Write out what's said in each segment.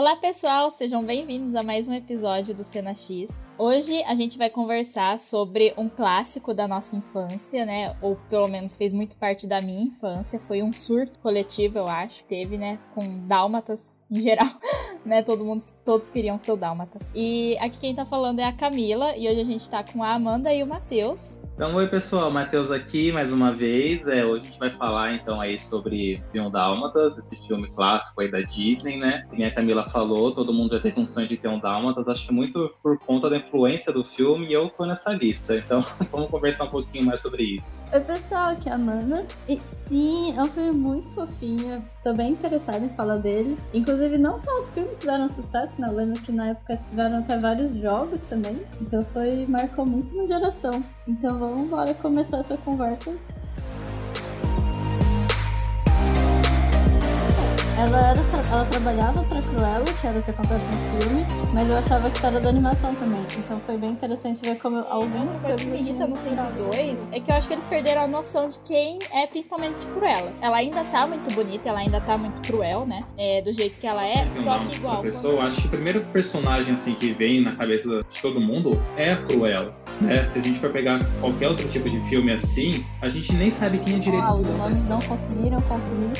Olá, pessoal, sejam bem-vindos a mais um episódio do Cena X. Hoje a gente vai conversar sobre um clássico da nossa infância, né? Ou pelo menos fez muito parte da minha infância. Foi um surto coletivo, eu acho. Teve, né? Com dálmatas em geral, né? Todo mundo, todos queriam ser o dálmata. E aqui quem tá falando é a Camila. E hoje a gente tá com a Amanda e o Matheus. Então, oi pessoal, Matheus aqui mais uma vez. É, hoje a gente vai falar então aí sobre Filme Dálmatas, esse filme clássico aí da Disney, né? Como a Camila falou, todo mundo já teve um sonho de ter um Dálmatas, acho que muito por conta da influência do filme e eu tô nessa lista. Então, vamos conversar um pouquinho mais sobre isso. Oi pessoal, aqui é a Amanda. E sim, é um filme muito fofinho. Tô bem interessada em falar dele. Inclusive, não só os filmes tiveram sucesso, né? Eu lembro que na época tiveram até vários jogos também. Então foi, marcou muito uma geração. Então vamos embora começar essa conversa. Ela, era, ela trabalhava pra Cruella, que era o que acontece no filme, mas eu achava que isso era da animação também. Então foi bem interessante ver como algumas coisas. O que me irrita no 102 é que eu acho que eles perderam a noção de quem é principalmente Cruella. Ela ainda tá muito bonita, ela ainda tá muito cruel, né? É, do jeito que ela é, Não, só que igual. Pessoa, eu acho que o primeiro personagem assim que vem na cabeça de todo mundo é a Cruella. Né? Se a gente for pegar qualquer outro tipo de filme assim, a gente nem sabe quem é direito. Ah, os humanos não conseguiram concluir,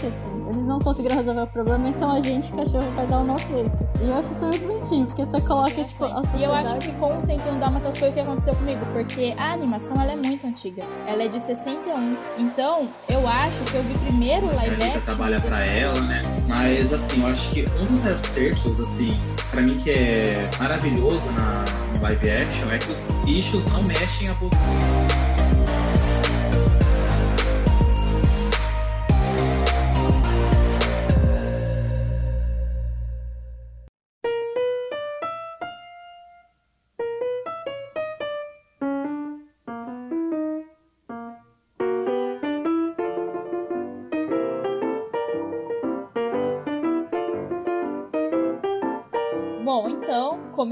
eles não conseguiram resolver o problema, então a gente, cachorro, vai dar o nosso jeito. E eu acho isso muito bonitinho, porque você coloca, tipo, a E eu acho que com o 101 Dálmatas foi o que aconteceu comigo, porque a animação ela é muito antiga. Ela é de 61. Então, eu acho que eu vi primeiro o live action. trabalha pra ela, né? Mas assim, eu acho que um dos acertos, assim, pra mim que é maravilhoso na no live action é que os bichos não mexem a boca.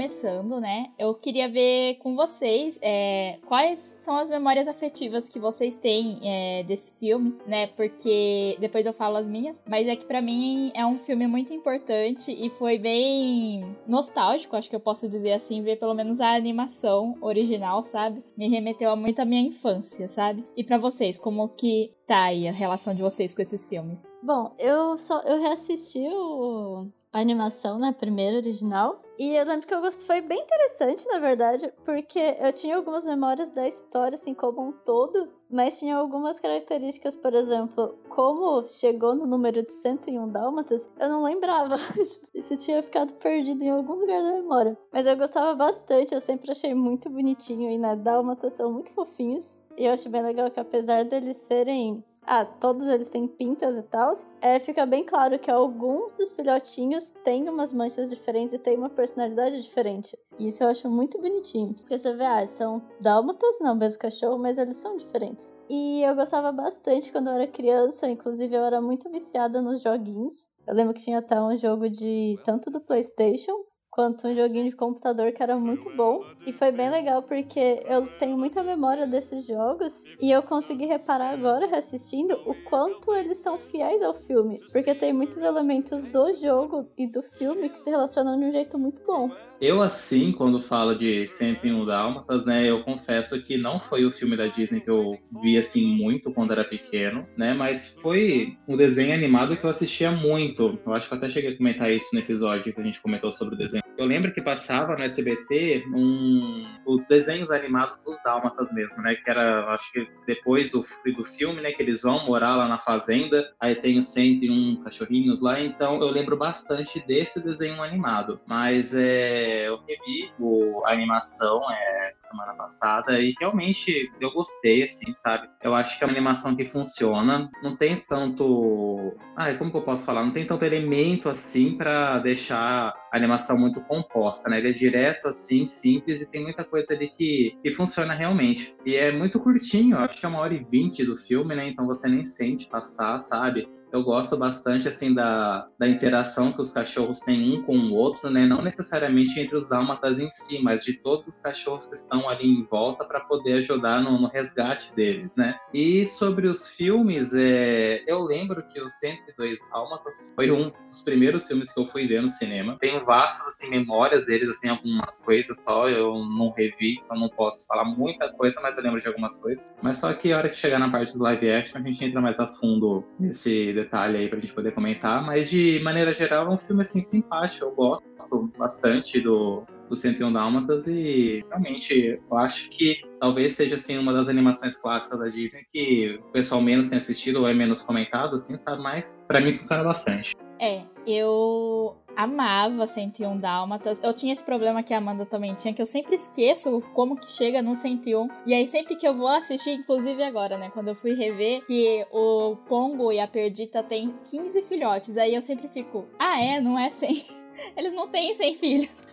Começando, né? Eu queria ver com vocês é, quais são as memórias afetivas que vocês têm é, desse filme, né? Porque depois eu falo as minhas, mas é que pra mim é um filme muito importante e foi bem nostálgico, acho que eu posso dizer assim, ver pelo menos a animação original, sabe? Me remeteu a muito à minha infância, sabe? E pra vocês, como que tá aí a relação de vocês com esses filmes? Bom, eu só eu reassisti o, a animação, né, primeiro original, e eu lembro que eu gostei, foi bem interessante, na verdade, porque eu tinha algumas memórias da história, assim, como um todo, mas tinha algumas características, por exemplo, como chegou no número de 101 dálmatas, eu não lembrava. Isso tinha ficado perdido em algum lugar da memória. Mas eu gostava bastante, eu sempre achei muito bonitinho, e né, dálmatas são muito fofinhos. E eu acho bem legal que apesar deles serem ah, todos eles têm pintas e tal, é, fica bem claro que alguns dos filhotinhos têm umas manchas diferentes e têm uma personalidade diferente. Isso eu acho muito bonitinho. Porque você vê, ah, são dálmatas, não, mesmo cachorro, mas eles são diferentes. E eu gostava bastante quando eu era criança, inclusive eu era muito viciada nos joguinhos. Eu lembro que tinha até um jogo de tanto do PlayStation quanto um joguinho de computador que era muito bom. E foi bem legal porque eu tenho muita memória desses jogos e eu consegui reparar agora, reassistindo, o quanto eles são fiéis ao filme. Porque tem muitos elementos do jogo e do filme que se relacionam de um jeito muito bom. Eu, assim, quando falo de 101 Dálmatas, né, eu confesso que não foi o filme da Disney que eu vi, assim, muito quando era pequeno, né, mas foi um desenho animado que eu assistia muito. Eu acho que eu até cheguei a comentar isso no episódio que a gente comentou sobre o desenho. Eu lembro que passava no SBT um, os desenhos animados dos Dálmatas mesmo, né, que era, acho que depois do, do filme, né, que eles vão morar lá na fazenda, aí tem os 101 cachorrinhos lá, então eu lembro bastante desse desenho animado. Mas é eu revi o, a animação é, semana passada e realmente eu gostei, assim, sabe? Eu acho que é uma animação que funciona, não tem tanto. Ah, como que eu posso falar? Não tem tanto elemento assim para deixar animação muito composta, né? Ele é direto, assim, simples e tem muita coisa ali que, que funciona realmente. E é muito curtinho, acho que é uma hora e vinte do filme, né? Então você nem sente passar, sabe? Eu gosto bastante, assim, da, da interação que os cachorros têm um com o outro, né? Não necessariamente entre os dálmatas em si, mas de todos os cachorros que estão ali em volta para poder ajudar no, no, resgate deles, né? E sobre os filmes, é, eu lembro que o 102 Dálmatas foi um dos primeiros filmes que eu fui ver no cinema. Tenho vastas, assim, memórias deles, assim, algumas coisas só, eu não revi, então não posso falar muita coisa, mas eu lembro de algumas coisas. Mas só que a hora que chegar na parte do live action, a gente entra mais a fundo nesse detalhe aí pra gente poder comentar. Mas de maneira geral, é um filme assim simpático. Eu gosto bastante do, do 101 Dálmatas e realmente eu acho que talvez seja assim uma das animações clássicas da Disney que o pessoal menos tem assistido ou é menos comentado, assim, sabe? Mas para mim funciona bastante. É, eu amava 101 Dálmatas. Eu tinha esse problema que a Amanda também tinha, que eu sempre esqueço como que chega no 101. E aí sempre que eu vou assistir, inclusive agora, né, quando eu fui rever, que o Pongo e a Perdita têm 15 filhotes, aí eu sempre fico, ah é, não é 100. Eles não têm 100 filhos.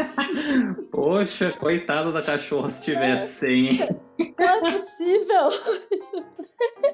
Poxa, coitado da cachorra se tivesse é. 100. Não é possível.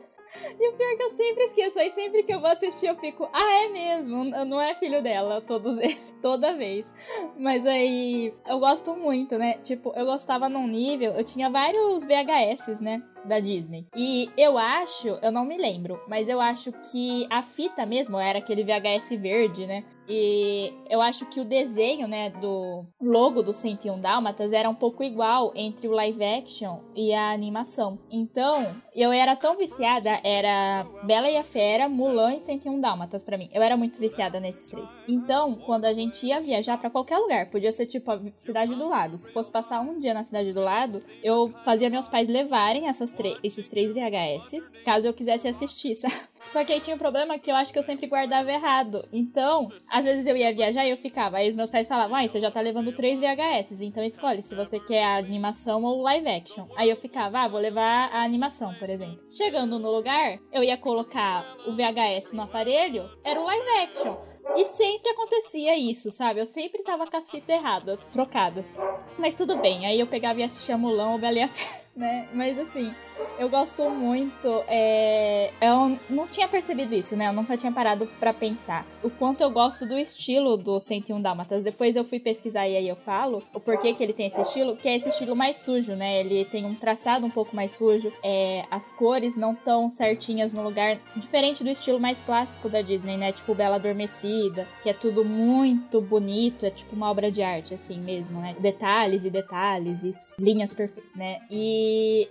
E o pior é que eu sempre esqueço. Aí sempre que eu vou assistir, eu fico, ah, é mesmo. Não é filho dela, todos toda vez. Mas aí eu gosto muito, né? Tipo, eu gostava num nível. Eu tinha vários VHS, né? Da Disney. E eu acho, eu não me lembro, mas eu acho que a fita mesmo era aquele VHS verde, né? E eu acho que o desenho, né, do logo do 101 Dálmatas era um pouco igual entre o live action e a animação. Então, eu era tão viciada, era Bela e a Fera, Mulan e 101 Dálmatas para mim. Eu era muito viciada nesses três. Então, quando a gente ia viajar para qualquer lugar, podia ser tipo a cidade do lado. Se fosse passar um dia na cidade do lado, eu fazia meus pais levarem essas esses três VHS, caso eu quisesse assistir, sabe? Só que aí tinha um problema que eu acho que eu sempre guardava errado. Então, às vezes eu ia viajar e eu ficava. Aí os meus pais falavam, ai, você já tá levando três VHS, então escolhe se você quer a animação ou live action. Aí eu ficava, ah, vou levar a animação, por exemplo. Chegando no lugar, eu ia colocar o VHS no aparelho, era o live action. E sempre acontecia isso, sabe? Eu sempre tava com as fitas erradas, trocadas. Mas tudo bem, aí eu pegava e assistia Mulan ou Bela e a Fera, né? Mas assim, eu gosto muito. É... Eu não tinha percebido isso, né? Eu nunca tinha parado para pensar o quanto eu gosto do estilo do 101 Dálmatas. Depois eu fui pesquisar e aí eu falo o porquê que ele tem esse estilo, que é esse estilo mais sujo, né? Ele tem um traçado um pouco mais sujo, é... as cores não tão certinhas no lugar, diferente do estilo mais clássico da Disney, né? Tipo Bela Adormecida, que é tudo muito bonito, é tipo uma obra de arte, assim mesmo, né? Detalhes e detalhes e linhas perfeitas, né? E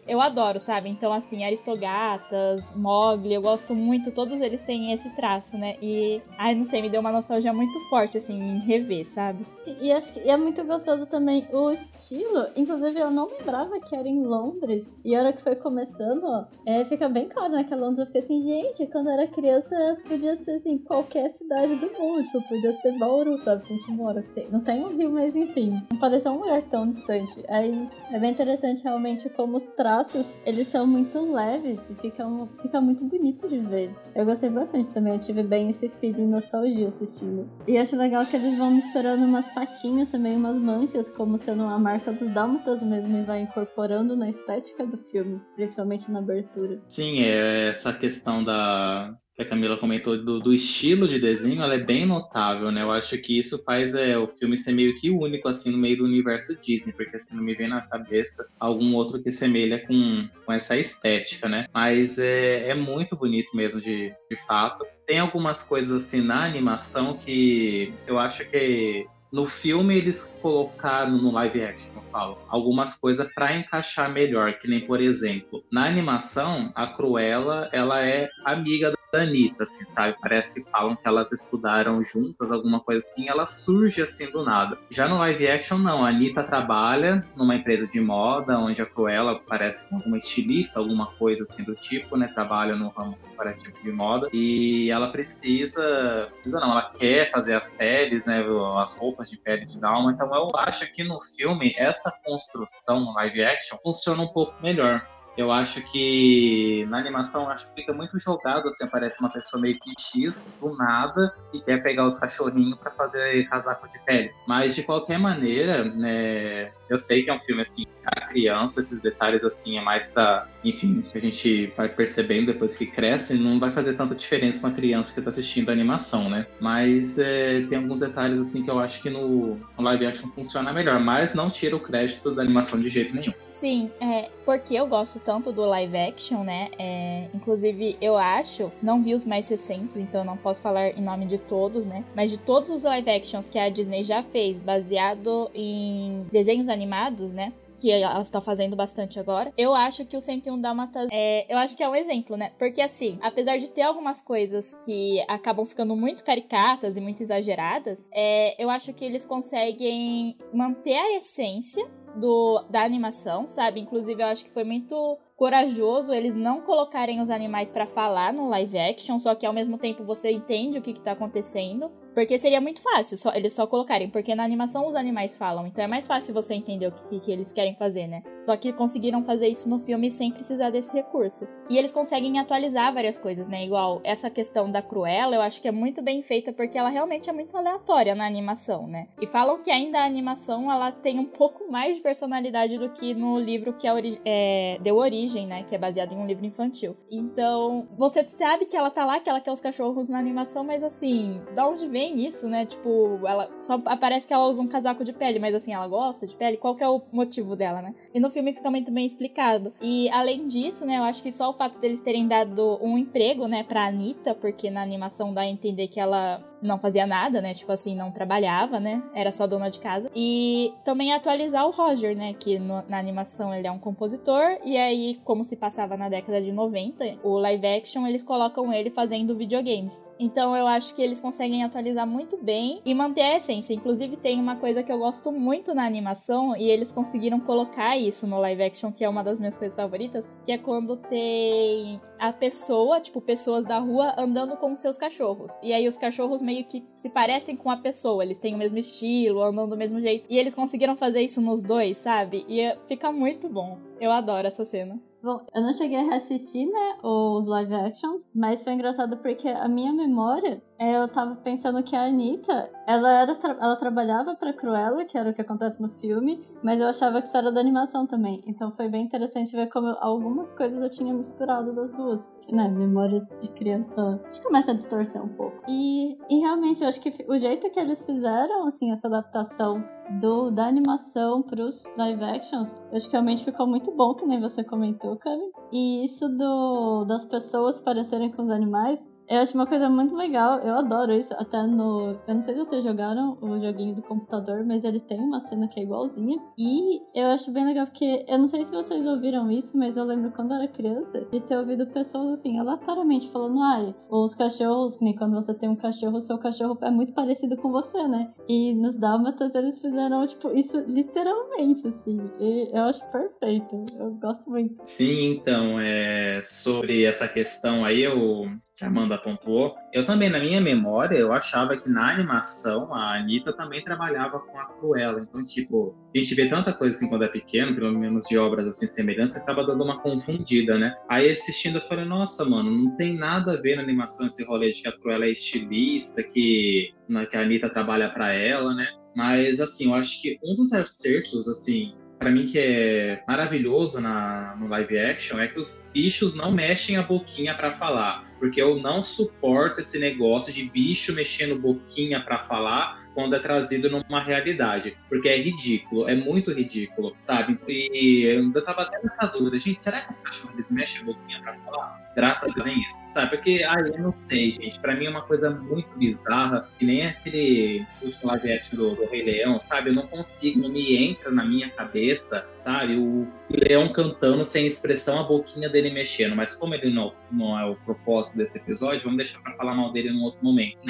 eu adoro, sabe? Então, assim, Aristogatas, Mogli, eu gosto muito, todos eles têm esse traço, né? E, ai, não sei, me deu uma nostalgia muito forte, assim, em rever, sabe? Sim, e acho que é muito gostoso também o estilo. Inclusive, eu não lembrava que era em Londres. E a hora que foi começando, ó, é, fica bem claro, né? Que é Londres eu fiquei assim, gente, quando eu era criança, podia ser, assim, qualquer cidade do mundo. Tipo, podia ser Bauru, sabe? Que a gente mora. Assim, não tem um rio, mas enfim. Não parecia um lugar tão distante. Aí, é bem interessante, realmente, como os traços, eles são muito leves e fica, um, fica muito bonito de ver. Eu gostei bastante também, eu tive bem esse feeling nostalgia assistindo. E acho legal que eles vão misturando umas patinhas também, umas manchas, como sendo uma marca dos dálmatas mesmo, e vai incorporando na estética do filme, principalmente na abertura. Sim, é essa questão da, que a Camila comentou do, do, estilo de desenho, ela é bem notável, né? Eu acho que isso faz é, o filme ser meio que único, assim, no meio do universo Disney, porque assim, não me vem na cabeça algum outro que semelha com, com essa estética, né? Mas é, é muito bonito mesmo, de, de fato. Tem algumas coisas, assim, na animação que eu acho que no filme eles colocaram no live action, eu falo, algumas coisas para encaixar melhor, que nem por exemplo, na animação a Cruella, ela é amiga da Anitta, assim, sabe? Parece que falam que elas estudaram juntas, alguma coisa assim, ela surge assim do nada. Já no live action, não. A Anitta trabalha numa empresa de moda, onde a Cruella parece alguma estilista, alguma coisa assim do tipo, né? Trabalha no ramo comparativo de moda. E ela precisa. Precisa não, ela quer fazer as peles, né? As roupas de pele de Dalma. Então eu acho que no filme essa construção no live action funciona um pouco melhor Eu acho que na animação acho que fica muito jogado, assim, aparece uma pessoa meio que X do nada e quer pegar os cachorrinhos para fazer casaco de pele. Mas de qualquer maneira, né, eu sei que é um filme assim a criança, esses detalhes assim é mais pra, enfim, que a gente vai percebendo depois que cresce, não vai fazer tanta diferença com a criança que tá assistindo a animação, né? Mas é, tem alguns detalhes assim que eu acho que no, no, live action funciona melhor, mas não tira o crédito da animação de jeito nenhum. Sim, é, porque eu gosto tanto do live action, né? É, inclusive, eu acho, não vi os mais recentes, então não posso falar em nome de todos, né? Mas de todos os live actions que a Disney já fez, baseado em desenhos animados, né? Que ela está fazendo bastante agora. Eu acho que o 101 Dálmatas é, eu acho que é um exemplo, né? Porque assim, apesar de ter algumas coisas que acabam ficando muito caricatas e muito exageradas, é, eu acho que eles conseguem manter a essência do, da animação, sabe? Inclusive, eu acho que foi muito corajoso eles não colocarem os animais para falar no live action, só que ao mesmo tempo você entende o que, que tá acontecendo. Porque seria muito fácil só, eles só colocarem, porque na animação os animais falam, então é mais fácil você entender o que, que eles querem fazer, né? Só que conseguiram fazer isso no filme sem precisar desse recurso. E eles conseguem atualizar várias coisas, né? Igual essa questão da Cruella, eu acho que é muito bem feita porque ela realmente é muito aleatória na animação, né? E falam que ainda a animação ela tem um pouco mais de personalidade do que no livro que é, é, deu origem, né? Que é baseado em um livro infantil. Então, você sabe que ela tá lá, que ela quer os cachorros na animação, mas assim, da onde vem vem isso, né? Tipo, ela só aparece que ela usa um casaco de pele, mas assim, ela gosta de pele. Qual que é o motivo dela, né? E no filme fica muito bem explicado. E além disso, né, eu acho que só o fato deles terem dado um emprego, né, pra Anitta, porque na animação dá a entender que ela não fazia nada, né? Tipo assim, não trabalhava, né? Era só dona de casa. E também atualizar o Roger, né? Que no, na animação ele é um compositor. E aí, como se passava na década de 90, o live action eles colocam ele fazendo videogames. Então eu acho que eles conseguem atualizar muito bem e manter a essência. Inclusive, tem uma coisa que eu gosto muito na animação e eles conseguiram colocar isso no live action, que é uma das minhas coisas favoritas, que é quando tem a pessoa, tipo, pessoas da rua andando com seus cachorros. E aí os cachorros meio que se parecem com a pessoa, eles têm o mesmo estilo, andam do mesmo jeito. E eles conseguiram fazer isso nos dois, sabe? E é, fica muito bom. Eu adoro essa cena. Bom, eu não cheguei a reassistir, né, os live actions, mas foi engraçado porque a minha memória, é, eu tava pensando que a Anitta, ela, era ela trabalhava pra Cruella, que era o que acontece no filme, mas eu achava que isso era da animação também. Então foi bem interessante ver como algumas coisas eu tinha misturado das duas. Porque, né, memórias de criança, a gente começa a distorcer um pouco. E, e realmente, eu acho que o jeito que eles fizeram, assim, essa adaptação do, da animação pros live actions, acho que realmente ficou muito bom, que nem você comentou, Cami. E isso do, das pessoas parecerem com os animais, eu acho uma coisa muito legal, eu adoro isso. Até no. Eu não sei se vocês jogaram o joguinho do computador, mas ele tem uma cena que é igualzinha. E eu acho bem legal porque eu não sei se vocês ouviram isso, mas eu lembro quando era criança de ter ouvido pessoas assim, aleatoriamente falando: ai, os cachorros, nem quando você tem um cachorro, o seu cachorro é muito parecido com você, né? E nos Dálmatas eles fizeram, tipo, isso literalmente, assim. E eu acho perfeito. Eu gosto muito. Sim, então, é sobre essa questão aí, eu que a Amanda pontuou, eu também, na minha memória, eu achava que na animação a Anitta também trabalhava com a Cruella. Então, tipo, a gente vê tanta coisa assim quando é pequeno, pelo menos de obras assim semelhantes, acaba dando uma confundida, né? Aí assistindo eu falei, nossa, mano, não tem nada a ver na animação esse rolê de que a Cruella é estilista, que, que a Anitta trabalha para ela, né? Mas, assim, eu acho que um dos acertos, assim, para mim que é maravilhoso na, no live action é que os bichos não mexem a boquinha para falar, porque eu não suporto esse negócio de bicho mexendo boquinha para falar quando é trazido numa realidade, porque é ridículo, é muito ridículo, sabe? E eu tava até nessa dúvida, gente, será que os cachorros mexem a boquinha pra falar? Graças a Deus isso, sabe? Porque, ah, eu não sei, gente, pra mim é uma coisa muito bizarra, que nem aquele último live do, do Rei Leão, sabe? Eu não consigo, não me entra na minha cabeça, sabe? O, o leão cantando sem expressão, a boquinha dele mexendo, mas como ele não, não é o propósito desse episódio, vamos deixar pra falar mal dele num outro momento.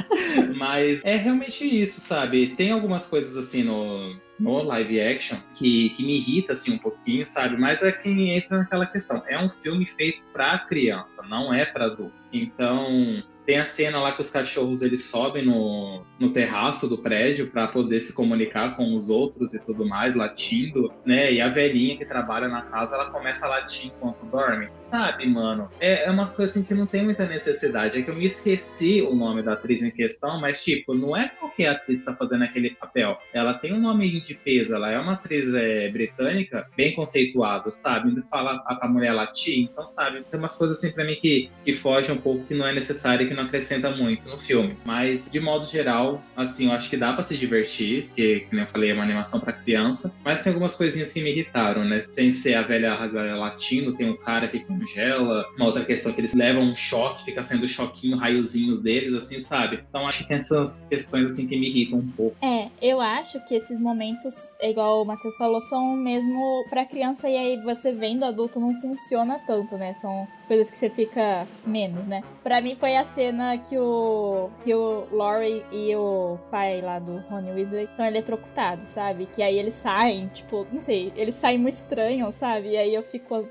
mas é realmente isso, sabe? Tem algumas coisas assim no, no live action que, que me irrita assim um pouquinho, sabe? Mas é quem entra naquela questão. É um filme feito para criança, não é para adulto. Então, tem a cena lá que os cachorros eles sobem no, no terraço do prédio para poder se comunicar com os outros e tudo mais, latindo, né? E a velhinha que trabalha na casa, ela começa a latir enquanto dorme. Sabe, mano? É, é uma coisa assim que não tem muita necessidade. É que eu me esqueci o nome da atriz em questão, mas tipo, não é qualquer atriz que tá fazendo aquele papel. Ela tem um nome de peso, ela é uma atriz é, britânica bem conceituada, sabe? Indo falar a, a mulher latir, então sabe, tem umas coisas assim pra mim que, que fogem um pouco, que não é necessário que não acrescenta muito no filme. Mas, de modo geral, assim, eu acho que dá pra se divertir, porque, como eu falei, é uma animação pra criança, mas tem algumas coisinhas que me irritaram, né? Sem ser a velha latindo, tem um cara que congela, uma outra questão que eles levam um choque, fica sendo choquinho, raiozinhos deles, assim, sabe? Então acho que tem essas questões, assim, que me irritam um pouco. É, eu acho que esses momentos, igual o Matheus falou, são mesmo pra criança e aí você vendo adulto não funciona tanto, né? São coisas que você fica menos, né? Pra mim foi a cena que o Hugh Laurie e o pai lá do Ronnie Weasley são eletrocutados, sabe? Que aí eles saem, tipo, não sei, eles saem muito estranhos, sabe? E aí eu fico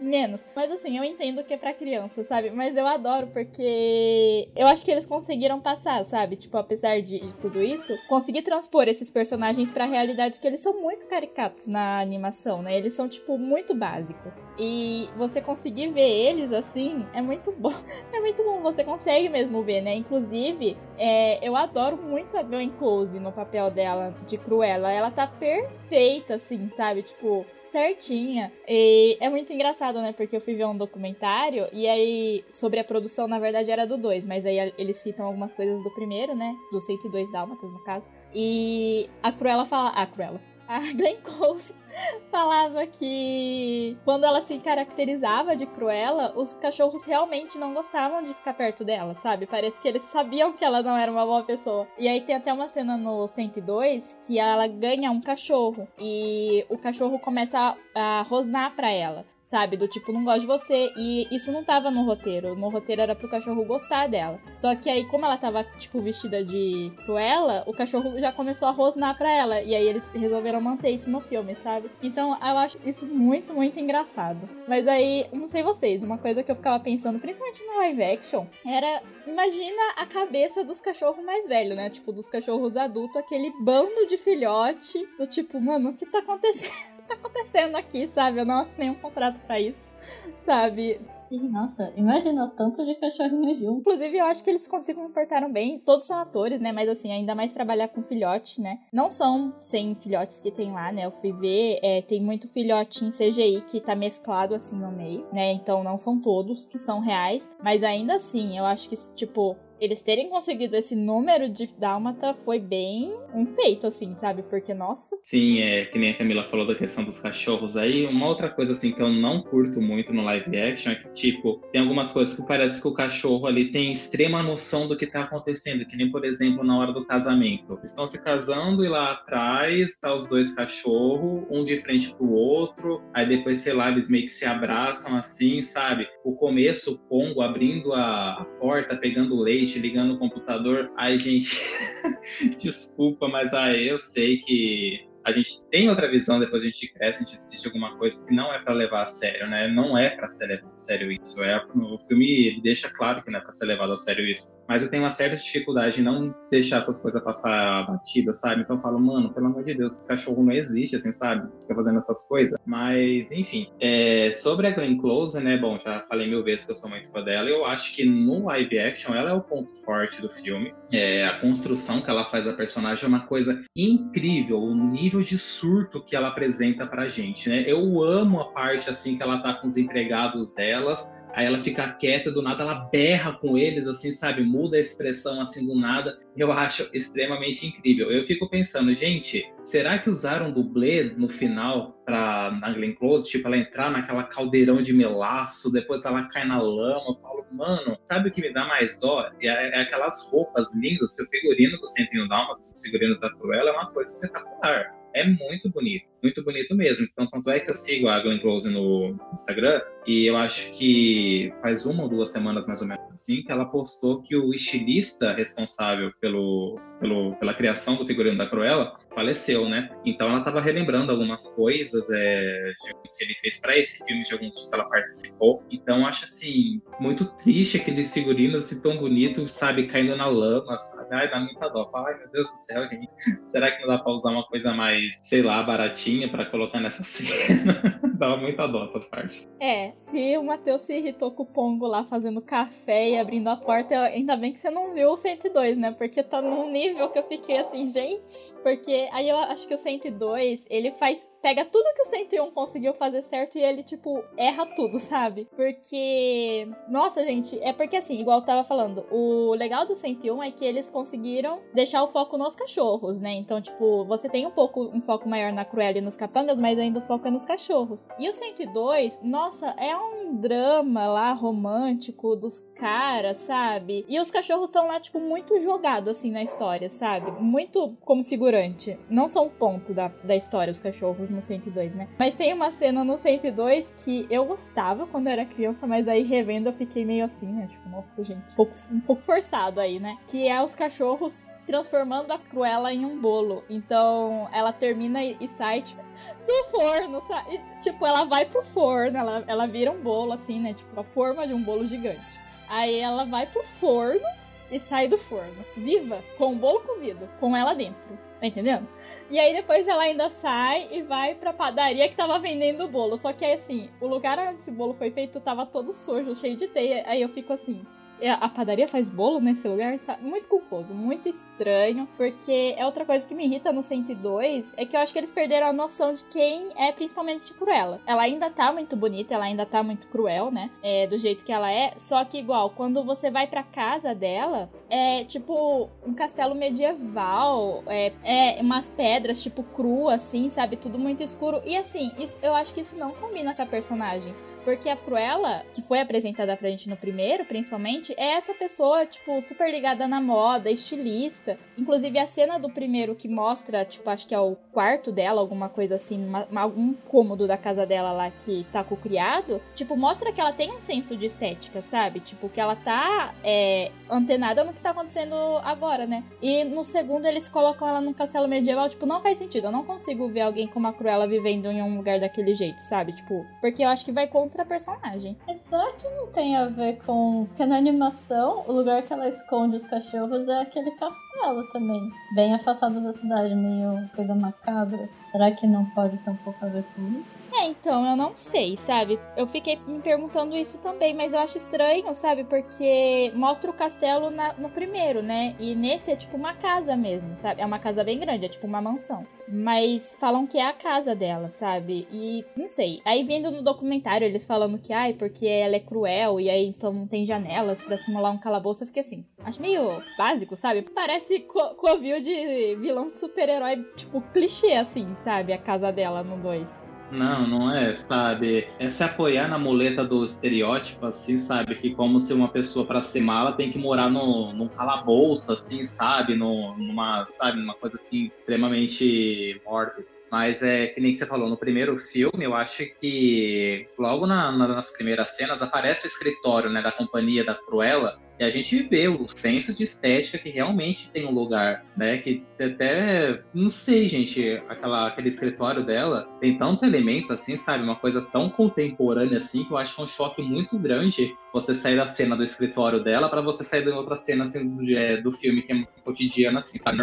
menos. Mas assim, eu entendo que é pra criança, sabe? Mas eu adoro porque eu acho que eles conseguiram passar, sabe? Tipo, apesar de, de tudo isso, conseguir transpor esses personagens pra realidade que eles são muito caricatos na animação, né? Eles são, tipo, muito básicos. E você conseguir ver eles, assim, é muito bom. É muito bom, você consegue mesmo ver, né? Inclusive, é, eu adoro muito a Glenn Close no papel dela de Cruella. Ela tá perfeita, assim, sabe? Tipo, certinha. E é muito engraçado, né? Porque eu fui ver um documentário e aí, sobre a produção, na verdade era do 2, mas aí eles citam algumas coisas do primeiro, né? Do 102 Dálmatas, no caso. E a Cruella fala. Ah, Cruella a Glenn Close falava que quando ela se caracterizava de Cruella, os cachorros realmente não gostavam de ficar perto dela, sabe? Parece que eles sabiam que ela não era uma boa pessoa. E aí tem até uma cena no 102 que ela ganha um cachorro e o cachorro começa a, a rosnar pra ela sabe? Do tipo, não gosto de você. E isso não tava no roteiro. No roteiro era pro cachorro gostar dela. Só que aí, como ela tava, tipo, vestida de Cruella, o cachorro já começou a rosnar pra ela. E aí eles resolveram manter isso no filme, sabe? Então eu acho isso muito, muito engraçado. Mas aí, não sei vocês, uma coisa que eu ficava pensando, principalmente no live action, era. Imagina a cabeça dos cachorros mais velhos, né? Tipo, dos cachorros adultos, aquele bando de filhote. Do tipo, mano, o que tá acontecendo? tá acontecendo aqui, sabe? Eu não assinei um contrato para isso, sabe? Sim, nossa, imagina o tanto de cachorrinho junto. Inclusive, eu acho que eles se comportaram bem. Todos são atores, né? Mas assim, ainda mais trabalhar com filhote, né? Não são 100 filhotes que tem lá, né? Eu fui ver, é, tem muito filhote em CGI que tá mesclado assim no meio, né? Então não são todos que são reais. Mas ainda assim, eu acho que, tipo, eles terem conseguido esse número de dálmata foi bem um feito, assim, sabe? Porque, nossa. Sim, é que nem a Camila falou da questão dos cachorros aí. Uma outra coisa, assim, que eu não curto muito no live action é que, tipo, tem algumas coisas que parece que o cachorro ali tem extrema noção do que tá acontecendo. Que nem, por exemplo, na hora do casamento. Estão se casando e lá atrás tá os dois cachorros, um de frente pro outro. Aí depois, sei lá, eles meio que se abraçam assim, sabe? O começo, o Congo abrindo a porta, pegando o leite ligando o computador. Ai, gente, desculpa, mas aí eu sei que a gente tem outra visão depois a gente cresce, a gente assiste alguma coisa que não é para levar a sério, né? Não é para ser levado a sério isso. É, o filme deixa claro que não é para ser levado a sério isso. Mas eu tenho uma certa dificuldade em não deixar essas coisas passar batidas, sabe? Então eu falo, mano, pelo amor de Deus, esse cachorro não existe, assim, sabe? Fica fazendo essas coisas. Mas, enfim. É, sobre a Glenn Close, né? Bom, já falei mil vezes que eu sou muito fã dela. Eu acho que no live action ela é o ponto forte do filme. É, a construção que ela faz da personagem é uma coisa incrível. O nível de surto que ela apresenta pra gente, né? Eu amo a parte assim que ela tá com os empregados delas, aí ela fica quieta, do nada ela berra com eles, assim, sabe? Muda a expressão assim do nada. Eu acho extremamente incrível. Eu fico pensando, gente, será que usaram dublê no final pra na Glenn Close? Tipo, ela entrar naquela caldeirão de melaço, depois ela cai na lama. Eu falo, mano, sabe o que me dá mais dó? É, é aquelas roupas lindas, seu figurino do Centrinho Dalma, dos figurinos da Cruella, é uma coisa espetacular é muito bonito, muito bonito mesmo. Então, tanto é que eu sigo a Glenn Close no Instagram e eu acho que faz uma ou duas semanas mais ou menos assim que ela postou que o estilista responsável pelo, pelo, pela criação do figurino da Cruella faleceu, né? Então ela tava relembrando algumas coisas, é, que ele fez para esse filme, de alguns que ela participou. Então acho assim, muito triste aqueles figurinos assim, tão bonitos, sabe, caindo na lama, sabe? Ai, dá muita dó. Ai, meu Deus do céu, gente. Será que não dá pra usar uma coisa mais, sei lá, baratinha para colocar nessa cena? Dava muita dó essas partes. É, se o Matheus se irritou com o Pongo lá fazendo café e abrindo a porta, ainda bem que você não viu o 102, né? Porque tá num nível que eu fiquei assim, gente. Porque aí eu acho que o 102, ele faz. Pega tudo que o 101 conseguiu fazer certo e ele, tipo, erra tudo, sabe? Porque. Nossa, gente, é porque assim, igual eu tava falando, o legal do 101 é que eles conseguiram deixar o foco nos cachorros, né? Então, tipo, você tem um pouco um foco maior na Cruella e nos capangas, mas ainda o foco é nos cachorros. E o 102, nossa, é um drama lá romântico dos caras, sabe? E os cachorros estão lá, tipo, muito jogados assim na história, sabe? Muito como figurante. Não são o ponto da, da história, os cachorros no 102, né? Mas tem uma cena no 102 que eu gostava quando eu era criança, mas aí revendo eu fiquei meio assim, né? Tipo, nossa, gente, um pouco, um pouco forçado aí, né? Que é os cachorros transformando a Cruella em um bolo. Então ela termina e, sai tipo, do forno, sabe? E, tipo, ela vai pro forno, ela, ela vira um bolo assim, né? Tipo, a forma de um bolo gigante. Aí ela vai pro forno e sai do forno, viva, com o bolo cozido, com ela dentro. Tá entendendo? E aí depois ela ainda sai e vai pra padaria que tava vendendo o bolo. Só que aí assim, o lugar onde esse bolo foi feito tava todo sujo, cheio de teia. Aí eu fico assim, a padaria faz bolo nesse lugar? Muito confuso, muito estranho, porque é outra coisa que me irrita no 102, é que eu acho que eles perderam a noção de quem é principalmente Cruella. Ela ainda tá muito bonita, ela ainda tá muito cruel, né? É, do jeito que ela é, só que igual, quando você vai pra casa dela, é tipo um castelo medieval, é, é umas pedras tipo cru, assim, sabe? Tudo muito escuro. E assim, isso, eu acho que isso não combina com a personagem. Porque a Cruella, que foi apresentada pra gente no primeiro, principalmente, é essa pessoa, tipo, super ligada na moda, estilista. Inclusive, a cena do primeiro que mostra, tipo, acho que é o quarto dela, alguma coisa assim, uma, algum cômodo da casa dela lá que tá com o criado, tipo, mostra que ela tem um senso de estética, sabe? Tipo, que ela tá é, antenada no que tá acontecendo agora, né? E no segundo, eles colocam ela num castelo medieval, tipo, não faz sentido. Eu não consigo ver alguém como a Cruella vivendo em um lugar daquele jeito, sabe? Tipo, porque eu acho que vai contra outra personagem. Mas será que não tem a ver com. Porque na animação, o lugar que ela esconde os cachorros é aquele castelo também. Bem afastado da cidade, meio coisa macabra. Será que não pode ter um pouco a ver com isso? É, então, eu não sei, sabe? Eu fiquei me perguntando isso também, mas eu acho estranho, sabe? Porque mostra o castelo na, no primeiro, né? E nesse é tipo uma casa mesmo, sabe? É uma casa bem grande, é tipo uma mansão. Mas falam que é a casa dela, sabe? E não sei. Aí vendo no documentário eles falando que, ai, porque ela é cruel e aí então não tem janelas para simular um calabouço, eu fiquei assim. Acho meio básico, sabe? Parece co covil de vilão de super-herói, tipo, clichê assim, sabe? A casa dela no 2. Não, não é, sabe? É se apoiar na muleta do estereótipo, assim, sabe? Que como se uma pessoa para ser mala tem que morar no, num calabouço, assim, sabe? No, numa, sabe? Numa coisa assim, extremamente mórbida. Mas é que nem que você falou, no primeiro filme, eu acho que logo na, na, nas primeiras cenas aparece o escritório né, da companhia da Cruella e a gente vê o senso de estética que realmente tem um lugar, né? Que até, não sei, gente, aquela, aquele escritório dela tem tanto elemento assim, sabe? Uma coisa tão contemporânea assim que eu acho é um choque muito grande você sair da cena do escritório dela para você sair de outra cena assim, do, é, do filme que é cotidiana, assim, sabe?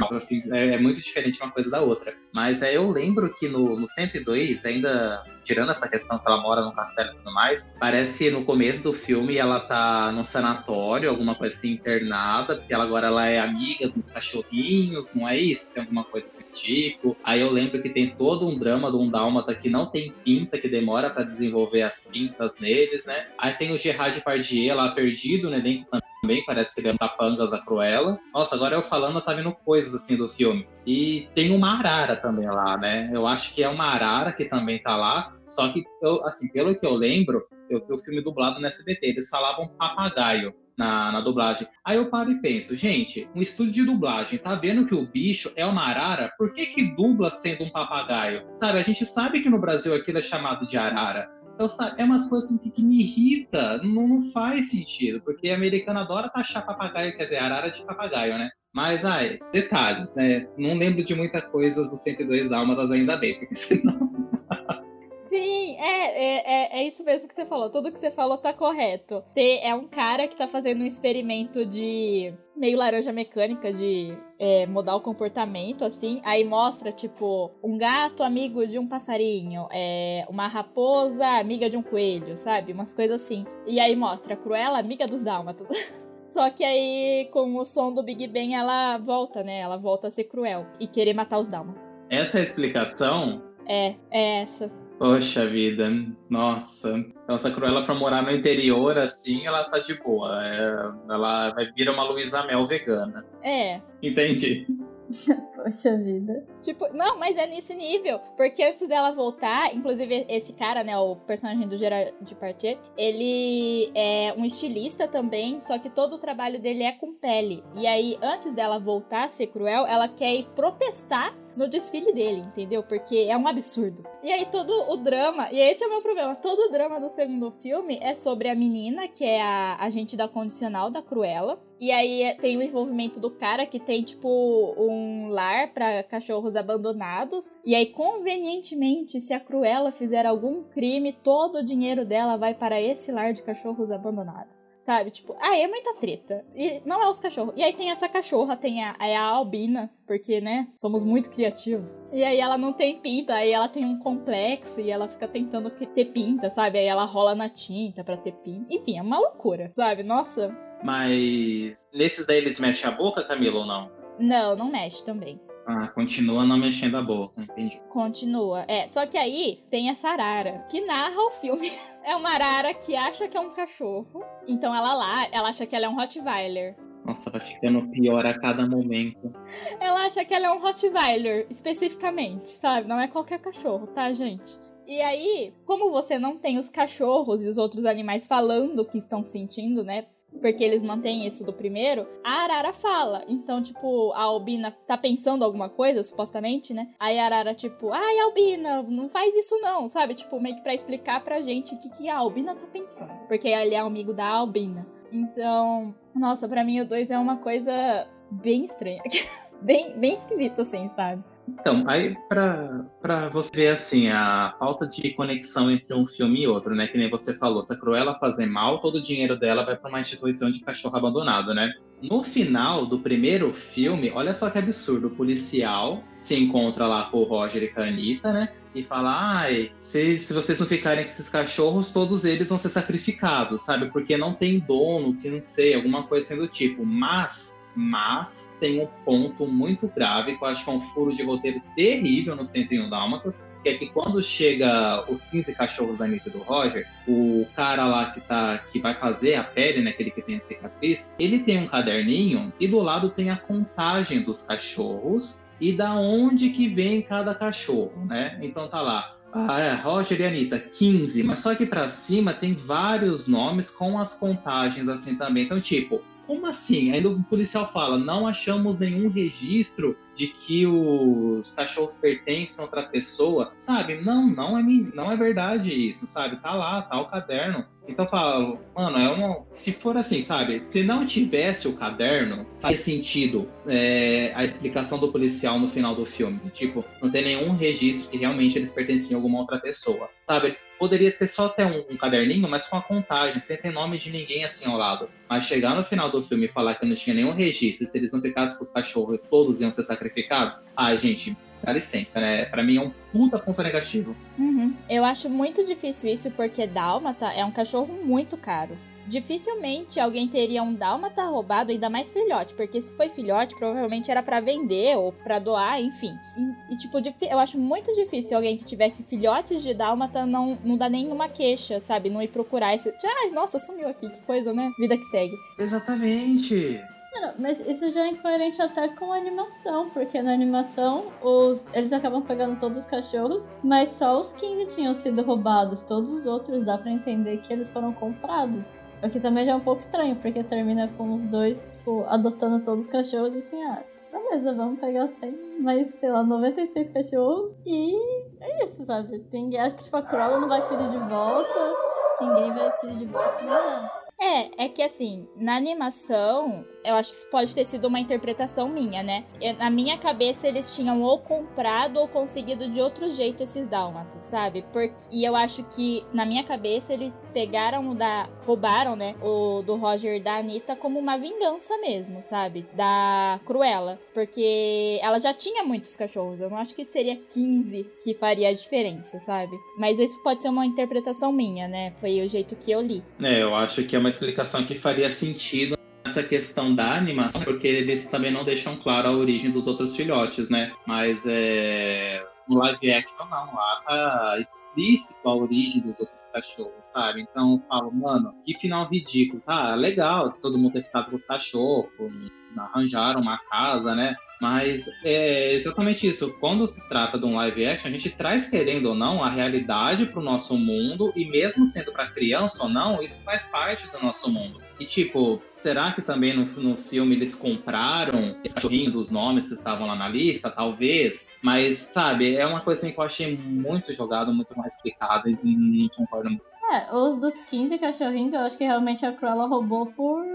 É, é, muito diferente uma coisa da outra. Mas é, eu lembro que no, no 102, ainda tirando essa questão que ela mora no castelo e tudo mais, parece que no começo do filme ela tá num sanatório, alguma coisa assim, internada, porque ela agora ela é amiga dos cachorrinhos, não é isso? Tem alguma coisa desse tipo. Aí eu lembro que tem todo um drama de um dálmata que não tem pinta, que demora para desenvolver as pintas neles, né? Aí tem o Gerard Depardieu lá perdido no elenco também, parece que ele é um capanga da Cruella. Nossa, agora eu falando, tá vendo coisas assim do filme. E tem uma arara também lá, né? Eu acho que é uma arara que também tá lá, só que, eu, assim, pelo que eu lembro, eu vi o filme dublado no SBT, eles falavam papagaio. Na, na, dublagem. Aí eu paro e penso, gente, um estúdio de dublagem tá vendo que o bicho é uma arara, por que que dubla sendo um papagaio? Sabe, a gente sabe que no Brasil aquilo é chamado de arara. Então, sabe, é umas coisas assim, que, me irrita, não, não, faz sentido, porque a americana adora taxar papagaio, quer dizer, arara de papagaio, né? Mas, ai, detalhes, né? Não lembro de muita coisa dos 102 Dálmatas ainda bem, porque senão. Sim, é, é, é, é, isso mesmo que você falou. Tudo que você falou tá correto. É um cara que tá fazendo um experimento de meio laranja mecânica de é, mudar o comportamento, assim. Aí mostra, tipo, um gato amigo de um passarinho, é, uma raposa amiga de um coelho, sabe? Umas coisas assim. E aí mostra a Cruella amiga dos dálmatas. Só que aí, com o som do Big Bang, ela volta, né? Ela volta a ser cruel e querer matar os dálmatas. Essa é a explicação? É, é essa. Poxa vida, nossa. Então, essa Cruella pra morar no interior, assim, ela tá de boa. É, ela vai virar uma Luísa Mel vegana. É. Entendi. Poxa vida. Tipo, não, mas é nesse nível. Porque antes dela voltar, inclusive esse cara, né, o personagem do Gerard Depardieu, ele é um estilista também, só que todo o trabalho dele é com pele. E aí, antes dela voltar a ser cruel, ela quer ir protestar no desfile dele, entendeu? Porque é um absurdo. E aí todo o drama, e esse é o meu problema, todo o drama do segundo filme é sobre a menina, que é a agente da condicional da Cruella. E aí tem o envolvimento do cara que tem, tipo, um lar para cachorros abandonados. E aí, convenientemente, se a Cruella fizer algum crime, todo o dinheiro dela vai para esse lar de cachorros abandonados. Sabe? Tipo, aí é muita treta. E não é os cachorros. E aí tem essa cachorra, tem a, é a Albina, porque, né, somos muito criativos. E aí ela não tem pinta, aí ela tem um complexo e ela fica tentando ter pinta, sabe? Aí ela rola na tinta pra ter pinta. Enfim, é uma loucura, sabe? Nossa. Mas nesses daí eles mexem a boca, Camila, ou não? Não, não mexe também. Ah, continua não mexendo a boca, entendi. Continua. É, só que aí tem essa arara que narra o filme. é uma arara que acha que é um cachorro. Então ela lá, ela acha que ela é um Rottweiler. Nossa, vai ficando pior a cada momento. Ela acha que ela é um Rottweiler, especificamente, sabe? Não é qualquer cachorro, tá, gente? E aí, como você não tem os cachorros e os outros animais falando o que estão sentindo, né? Porque eles mantêm isso do primeiro, a Arara fala. Então, tipo, a Albina tá pensando alguma coisa, supostamente, né? Aí a Arara, tipo, ai, Albina, não faz isso não, sabe? Tipo, meio que pra explicar pra gente o que, que a Albina tá pensando. Porque ele é amigo da Albina. Então, nossa, para mim o 2 é uma coisa bem estranha. bem, bem esquisita, assim, sabe? Então, aí pra você ver assim, a falta de conexão entre um filme e outro, né? Que nem você falou, se a Cruella fazer mal, todo o dinheiro dela vai para uma instituição de cachorro abandonado, né? No final do primeiro filme, olha só que absurdo, o policial se encontra lá com o Roger e com a Anitta, né? E fala, ai, se, se vocês não ficarem com esses cachorros, todos eles vão ser sacrificados, sabe? Porque não tem dono, que não sei, alguma coisa assim do tipo. Mas mas tem um ponto muito grave, que eu acho que é um furo de roteiro terrível no 101 Dálmatas, que é que quando chega os 15 cachorros da Anitta do Roger, o cara lá que, tá, que vai fazer a pele, né, aquele que tem a cicatriz, ele tem um caderninho e do lado tem a contagem dos cachorros e da onde que vem cada cachorro, né? Então tá lá, ah, é, Roger e Anitta, 15, mas só que para cima tem vários nomes com as contagens assim também. Então, tipo, como assim? Aí o policial fala: não achamos nenhum registro de que os cachorros pertencem a outra pessoa, sabe? Não, não é, não é verdade isso, sabe? Tá lá, tá o caderno. Então eu falo, mano, é uma. Se for assim, sabe? Se não tivesse o caderno, faz sentido é, a explicação do policial no final do filme. Tipo, não tem nenhum registro que realmente eles pertenciam a alguma outra pessoa. Sabe? Poderia ter só até um, um, caderninho, mas com a contagem, sem ter nome de ninguém assim ao lado. Mas chegar no final do filme e falar que não tinha nenhum registro, se eles não ficassem com os cachorros, todos iam ser sacrificados. Ah, gente, dá licença, né? Pra mim é um puta ponto negativo. Uhum. Eu acho muito difícil isso porque Dálmata é um cachorro muito caro. Dificilmente alguém teria um dálmata roubado, ainda mais filhote, porque se foi filhote, provavelmente era para vender ou para doar, enfim. E, e, tipo, eu acho muito difícil alguém que tivesse filhotes de dálmata não, não dar nenhuma queixa, sabe? Não ir procurar esse. Ai, nossa, sumiu aqui, que coisa, né? Vida que segue. Exatamente. Mas isso já é incoerente até com a animação, porque na animação os, eles acabam pegando todos os cachorros, mas só os 15 tinham sido roubados, todos os outros dá para entender que eles foram comprados. O que também já é um pouco estranho, porque termina com os dois tipo, adotando todos os cachorros assim, ah, beleza, vamos pegar 100, mas sei lá, 96 cachorros e é isso, sabe? Que tipo, a Cruella não vai pedir de volta, ninguém vai pedir de volta nem nada. É, é que assim, na animação, eu acho que isso pode ter sido uma interpretação minha, né? Na minha cabeça, eles tinham ou comprado ou conseguido de outro jeito esses dálmatas, sabe? Porque, e eu acho que, na minha cabeça, eles pegaram o da. roubaram, né? O do Roger da Anitta como uma vingança mesmo, sabe? Da Cruella. Porque ela já tinha muitos cachorros. Eu não acho que seria 15 que faria a diferença, sabe? Mas isso pode ser uma interpretação minha, né? Foi o jeito que eu li. É, eu acho que é uma explicação que faria sentido essa questão da animação, porque eles também não deixam claro a origem dos outros filhotes, né? Mas é, no live action não, lá tá explícito a origem dos outros cachorros, sabe? Então eu falo, mano, que final ridículo. Tá, legal todo mundo ter ficado com os cachorros, arranjaram uma casa, né? Mas é exatamente isso. Quando se trata de um live action, a gente traz, querendo ou não, a realidade para o nosso mundo, e mesmo sendo para criança ou não, isso faz parte do nosso mundo. E tipo, será que também no, no filme eles compraram esse cachorrinho dos nomes que estavam lá na lista? Talvez. Mas, sabe, é uma coisa assim, que eu achei muito jogado, muito mais explicado e não concordo muito. É, os dos 15 cachorrinhos, eu acho que realmente a Cruella roubou por.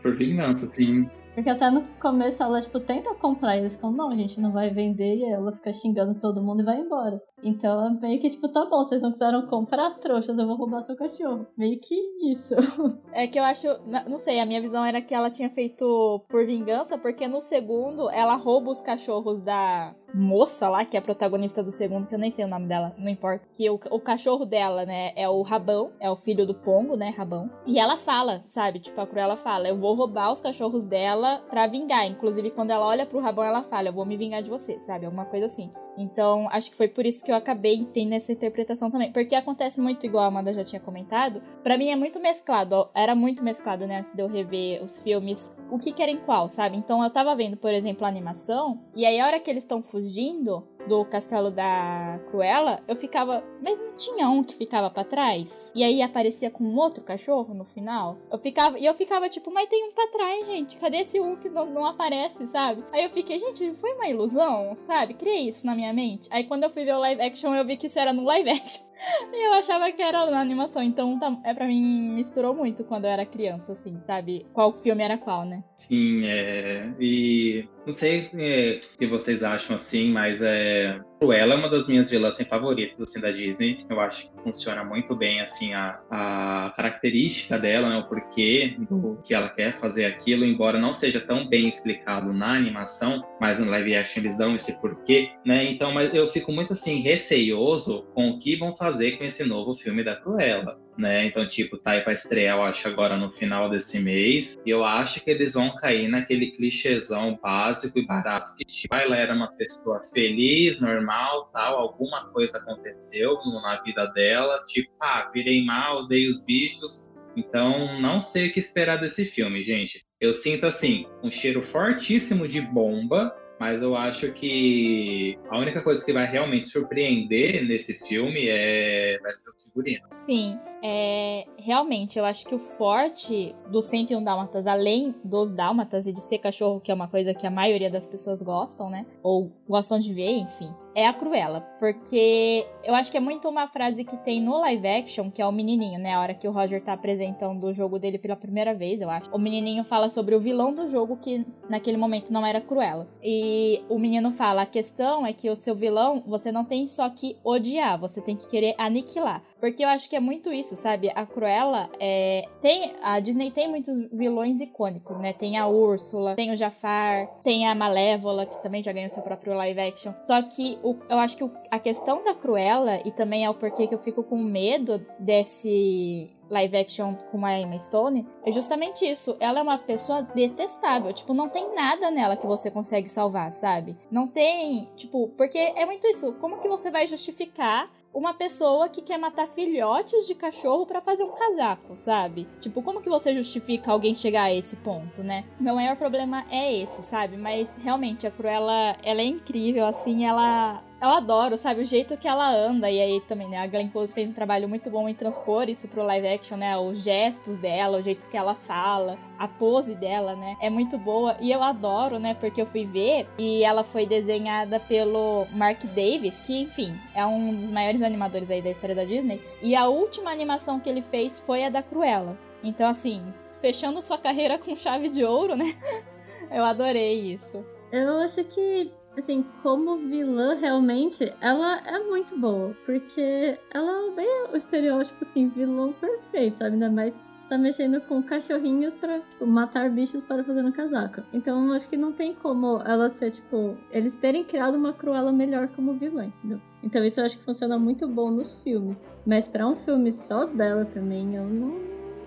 Por vingança, sim. Porque até no começo ela, tipo, tenta comprar eles falam, não, a gente não vai vender, e ela fica xingando todo mundo e vai embora. Então, meio que, tipo, tá bom, vocês não quiseram comprar trouxas, eu vou roubar seu cachorro. Meio que isso. É que eu acho, não sei, a minha visão era que ela tinha feito por vingança, porque no segundo ela rouba os cachorros da moça lá, que é a protagonista do segundo, que eu nem sei o nome dela, não importa. Que o, o cachorro dela, né, é o Rabão, é o filho do Pongo, né, Rabão. E ela fala, sabe, tipo, a Cruella fala, eu vou roubar os cachorros dela pra vingar. Inclusive, quando ela olha pro Rabão, ela fala, eu vou me vingar de você, sabe, alguma coisa assim. Então, acho que foi por isso que eu acabei tendo essa interpretação também. Porque acontece muito igual a Amanda já tinha comentado. para mim é muito mesclado. Era muito mesclado, né? Antes de eu rever os filmes. O que, que era em qual, sabe? Então eu tava vendo, por exemplo, a animação. E aí, a hora que eles estão fugindo, do castelo da Cruella, eu ficava. Mas não tinha um que ficava para trás? E aí aparecia com um outro cachorro no final? Eu ficava. E eu ficava tipo, mas tem um pra trás, gente. Cadê esse um que não, não aparece, sabe? Aí eu fiquei, gente, foi uma ilusão, sabe? Criei isso na minha mente. Aí quando eu fui ver o live action, eu vi que isso era no live action. e eu achava que era na animação. Então tá, é para mim misturou muito quando eu era criança, assim, sabe? Qual filme era qual, né? Sim, é. E não sei é, o que vocês acham assim, mas é. Cruella é uma das minhas vilãs assim, favoritas assim, da Disney. Eu acho que funciona muito bem assim a, a característica dela, né, o porquê do que ela quer fazer aquilo, embora não seja tão bem explicado na animação, mas no live action eles dão esse porquê, né? Então, mas eu fico muito assim receioso com o que vão fazer com esse novo filme da Cruella né? Então, tipo, tá aí pra estrear, eu acho, agora no final desse mês. E eu acho que eles vão cair naquele clichêzão básico e barato que, tipo, ela era uma pessoa feliz, normal, tal, alguma coisa aconteceu na vida dela, tipo, ah, virei mal, dei os bichos. Então, não sei o que esperar desse filme, gente. Eu sinto, assim, um cheiro fortíssimo de bomba, mas eu acho que a única coisa que vai realmente surpreender nesse filme é vai ser o figurino. Sim, é, realmente, eu acho que o forte do 101 Dálmatas, além dos Dálmatas e de ser cachorro, que é uma coisa que a maioria das pessoas gostam, né? Ou gostam de ver, enfim, é a Cruella. Porque eu acho que é muito uma frase que tem no live action, que é o menininho, né? A hora que o Roger tá apresentando o jogo dele pela primeira vez, eu acho. O menininho fala sobre o vilão do jogo, que naquele momento não era Cruella. E o menino fala: a questão é que o seu vilão, você não tem só que odiar, você tem que querer aniquilar. Porque eu acho que é muito isso, sabe? A Cruella é. Tem. A Disney tem muitos vilões icônicos, né? Tem a Úrsula, tem o Jafar, tem a Malévola, que também já ganhou seu próprio live action. Só que o, eu acho que o, a questão da Cruella, e também é o porquê que eu fico com medo desse live action com a Emma Stone é justamente isso. Ela é uma pessoa detestável. Tipo, não tem nada nela que você consegue salvar, sabe? Não tem. Tipo, porque é muito isso. Como que você vai justificar uma pessoa que quer matar filhotes de cachorro para fazer um casaco, sabe? Tipo, como que você justifica alguém chegar a esse ponto, né? Meu maior problema é esse, sabe? Mas realmente a Cruella, ela é incrível, assim, ela eu adoro, sabe, o jeito que ela anda. E aí também, né, a Glenn Close fez um trabalho muito bom em transpor isso pro live action, né? Os gestos dela, o jeito que ela fala, a pose dela, né? É muito boa. E eu adoro, né, porque eu fui ver e ela foi desenhada pelo Mark Davis, que, enfim, é um dos maiores animadores aí da história da Disney. E a última animação que ele fez foi a da Cruella. Então, assim, fechando sua carreira com chave de ouro, né? Eu adorei isso. Eu acho que, assim, como vilã, realmente, ela é muito boa. Porque ela é bem o estereótipo, assim, vilão perfeito, sabe? Ainda mais está mexendo com cachorrinhos para tipo, matar bichos para fazer um casaco. Então acho que não tem como ela ser, tipo, eles terem criado uma Cruella melhor como vilã, entendeu? Então isso eu acho que funciona muito bom nos filmes. Mas para um filme só dela também, eu não,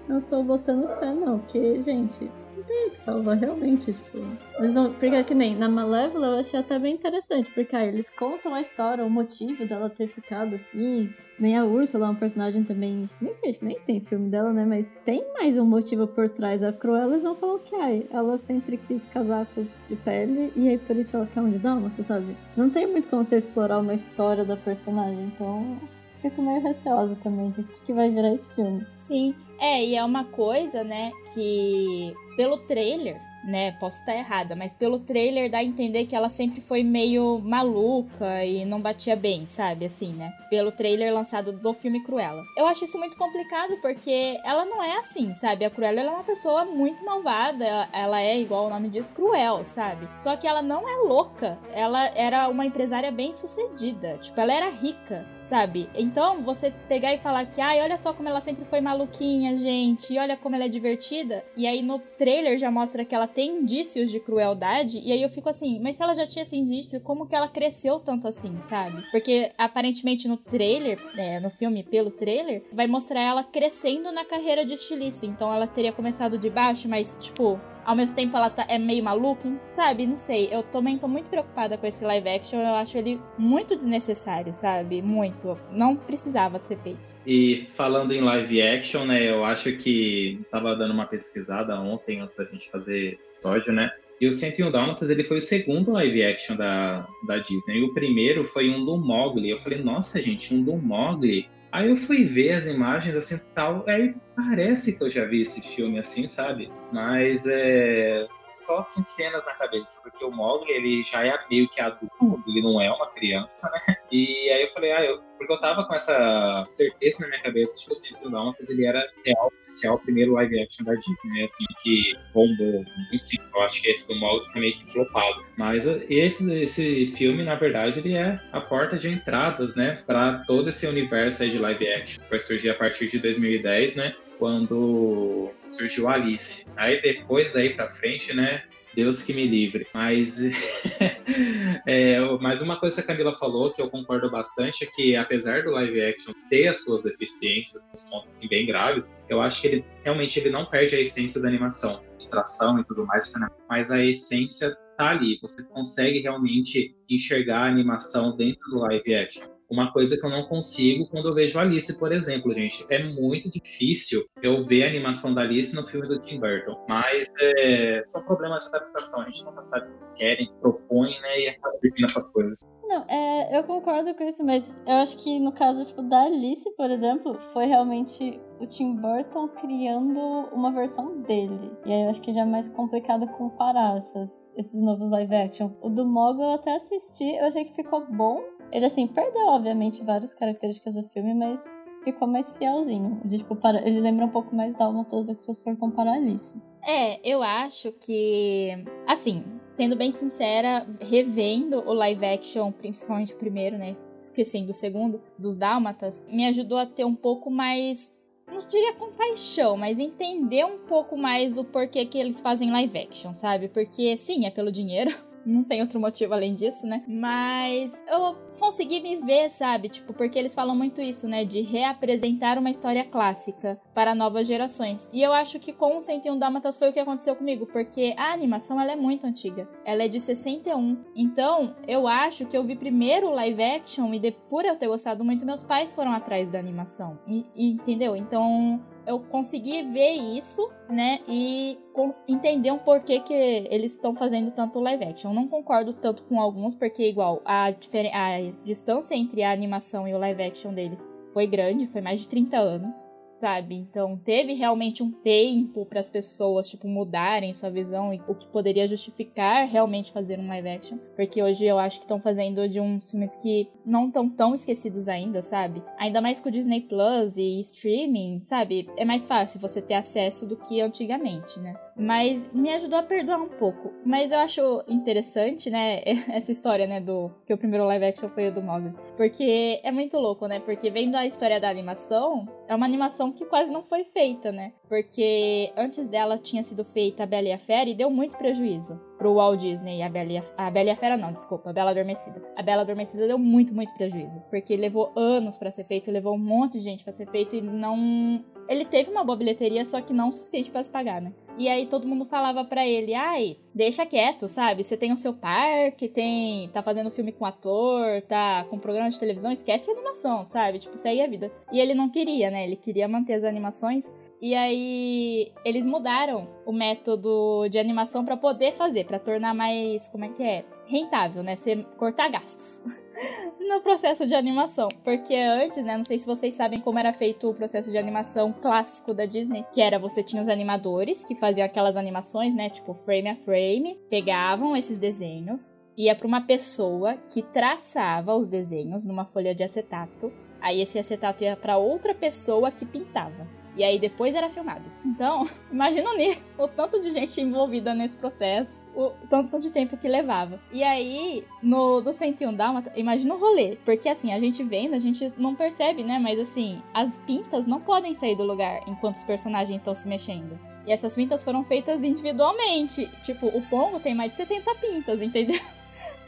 não estou botando fé, não. Porque, gente, que salvar, realmente, tipo. Eles vão. Porque é que nem na Malévola eu achei até bem interessante, porque aí eles contam a história, o motivo dela ter ficado assim. Nem a Úrsula é um personagem também. Nem sei, acho que nem tem filme dela, né? Mas tem mais um motivo por trás. A Cruella eles vão falar que ai, ela sempre quis casacos de pele e aí por isso ela quer um de dálmata, sabe? Não tem muito como você explorar uma história da personagem, então fico meio receosa também de o que, que vai virar esse filme. Sim, é, e é uma coisa, né, que pelo trailer né? Posso estar errada, mas pelo trailer dá a entender que ela sempre foi meio maluca e não batia bem, sabe? Assim, né? Pelo trailer lançado do filme Cruella. Eu acho isso muito complicado porque ela não é assim, sabe? A Cruella é uma pessoa muito malvada, ela é, igual o nome diz, cruel, sabe? Só que ela não é louca, ela era uma empresária bem sucedida, tipo, ela era rica, sabe? Então, você pegar e falar que, ai, olha só como ela sempre foi maluquinha, gente, e olha como ela é divertida, e aí no trailer já mostra que ela tem indícios de crueldade, e aí eu fico assim, mas se ela já tinha esse indício, como que ela cresceu tanto assim, sabe? Porque aparentemente no trailer, é, no filme pelo trailer, vai mostrar ela crescendo na carreira de estilista. Então ela teria começado de baixo, mas tipo, ao mesmo tempo ela tá, é meio maluca, sabe? Não sei. Eu também tô muito preocupada com esse live action. Eu acho ele muito desnecessário, sabe? Muito. Não precisava ser feito. E falando em live action, né? Eu acho que tava dando uma pesquisada ontem antes da gente fazer episódio, né? E o 101 Dálmatas, ele foi o segundo live action da, da Disney. E o primeiro foi um do Mogli. Eu falei, nossa, gente, um do Mogli? Aí eu fui ver as imagens, assim, tal, aí parece que eu já vi esse filme, assim, sabe? Mas é só assim, cenas na cabeça, porque o Mogli, ele já é meio que adulto, ele não é uma criança, né? E aí eu falei, ah, eu, porque eu tava com essa certeza na minha cabeça de que o Dálmatas, ele era real, oficial, o primeiro live action da Disney, né? Assim, que bombou. Sim, eu acho que esse do Mogli tá meio que flopado. Mas esse, esse filme, na verdade, ele é a porta de entradas, né? Pra todo esse universo aí de live action, que vai surgir a partir de 2010, né? Quando surgiu Alice. Aí depois daí para frente, né? Deus que me livre. Mas, é, uma coisa que a Camila falou que eu concordo bastante é que apesar do live action ter as suas deficiências, uns pontos assim, bem graves, eu acho que ele realmente ele não perde a essência da animação, distração e tudo mais, né? mas a essência tá ali. Você consegue realmente enxergar a animação dentro do live action. Uma coisa que eu não consigo quando eu vejo Alice, por exemplo, gente. É muito difícil eu ver a animação da Alice no filme do Tim Burton. Mas é, são problemas de adaptação. A gente nunca sabe o que querem, propõem, né? E acaba pedindo essas coisas. Não, é, eu concordo com isso, mas eu acho que no caso tipo, da Alice, por exemplo, foi realmente o Tim Burton criando uma versão dele. E aí eu acho que já é mais complicado comparar essas, esses novos live action. O do Mogul eu até assisti, eu achei que ficou bom, ele, assim, perdeu, obviamente, várias características do filme, mas ficou mais fielzinho. Ele, tipo, para... ele lembra um pouco mais Dálmatas do que se você for comparar Alice. É, eu acho que. Assim, sendo bem sincera, revendo o live action, principalmente o primeiro, né? Esquecendo o segundo, dos Dálmatas, me ajudou a ter um pouco mais. Não diria compaixão, mas entender um pouco mais o porquê que eles fazem live action, sabe? Porque, sim, é pelo dinheiro não tem outro motivo além disso, né? Mas eu consegui me ver, sabe? Tipo, porque eles falam muito isso, né? De reapresentar uma história clássica para novas gerações. E eu acho que com o 101 Dálmatas foi o que aconteceu comigo, porque a animação ela é muito antiga. Ela é de 61. Então, eu acho que eu vi primeiro o live action e de, por eu ter gostado muito, meus pais foram atrás da animação. E, e entendeu? Então, eu consegui ver isso, né? E entender um porquê que eles estão fazendo tanto live action. Eu não concordo tanto com alguns, porque igual a, a distância entre a animação e o live action deles foi grande, foi mais de 30 anos. sabe? Então teve realmente um tempo para as pessoas, tipo, mudarem sua visão e o que poderia justificar realmente fazer um live action. Porque hoje eu acho que estão fazendo de uns filmes que não estão tão esquecidos ainda, sabe? Ainda mais com o Disney Plus e streaming, sabe? É mais fácil você ter acesso do que antigamente, né? Mas me ajudou a perdoar um pouco. Mas eu acho interessante, né, essa história, né, do que o primeiro live action foi o do Mogli. Porque é muito louco, né? Porque vendo a história da animação, é uma animação que quase não foi feita, né? Porque antes dela tinha sido feita a Bela e a Fera e deu muito prejuízo pro Walt Disney, a Bela e a, a Bela e a Fera não, desculpa, a Bela Adormecida. A Bela Adormecida deu muito, muito prejuízo, porque levou anos para ser feito, levou um monte de gente para ser feito e não ele teve uma boa bilheteria, só que não o suficiente para se pagar, né? E aí todo mundo falava para ele, ai, deixa quieto, sabe? Você tem o seu parque, tem. tá fazendo filme com ator, tá com programa de televisão, esquece a animação, sabe? Tipo, aí é vida. E ele não queria, né? Ele queria manter as animações. E aí eles mudaram o método de animação para poder fazer, para tornar mais, como é que é, rentável, né? Ser cortar gastos no processo de animação, porque antes, né, não sei se vocês sabem como era feito o processo de animação clássico da Disney, que era você tinha os animadores que faziam aquelas animações, né, tipo frame a frame, pegavam esses desenhos, ia para uma pessoa que traçava os desenhos numa folha de acetato. Aí esse acetato ia para outra pessoa que pintava. E aí depois era filmado. Então, imagina o, tanto de gente envolvida nesse processo, o tanto de tempo que levava. E aí, no do 101 Dálmata, imagina o rolê. Porque assim, a gente vendo, a gente não percebe, né? Mas assim, as pintas não podem sair do lugar enquanto os personagens estão se mexendo. E essas pintas foram feitas individualmente. Tipo, o Pongo tem mais de 70 pintas, entendeu?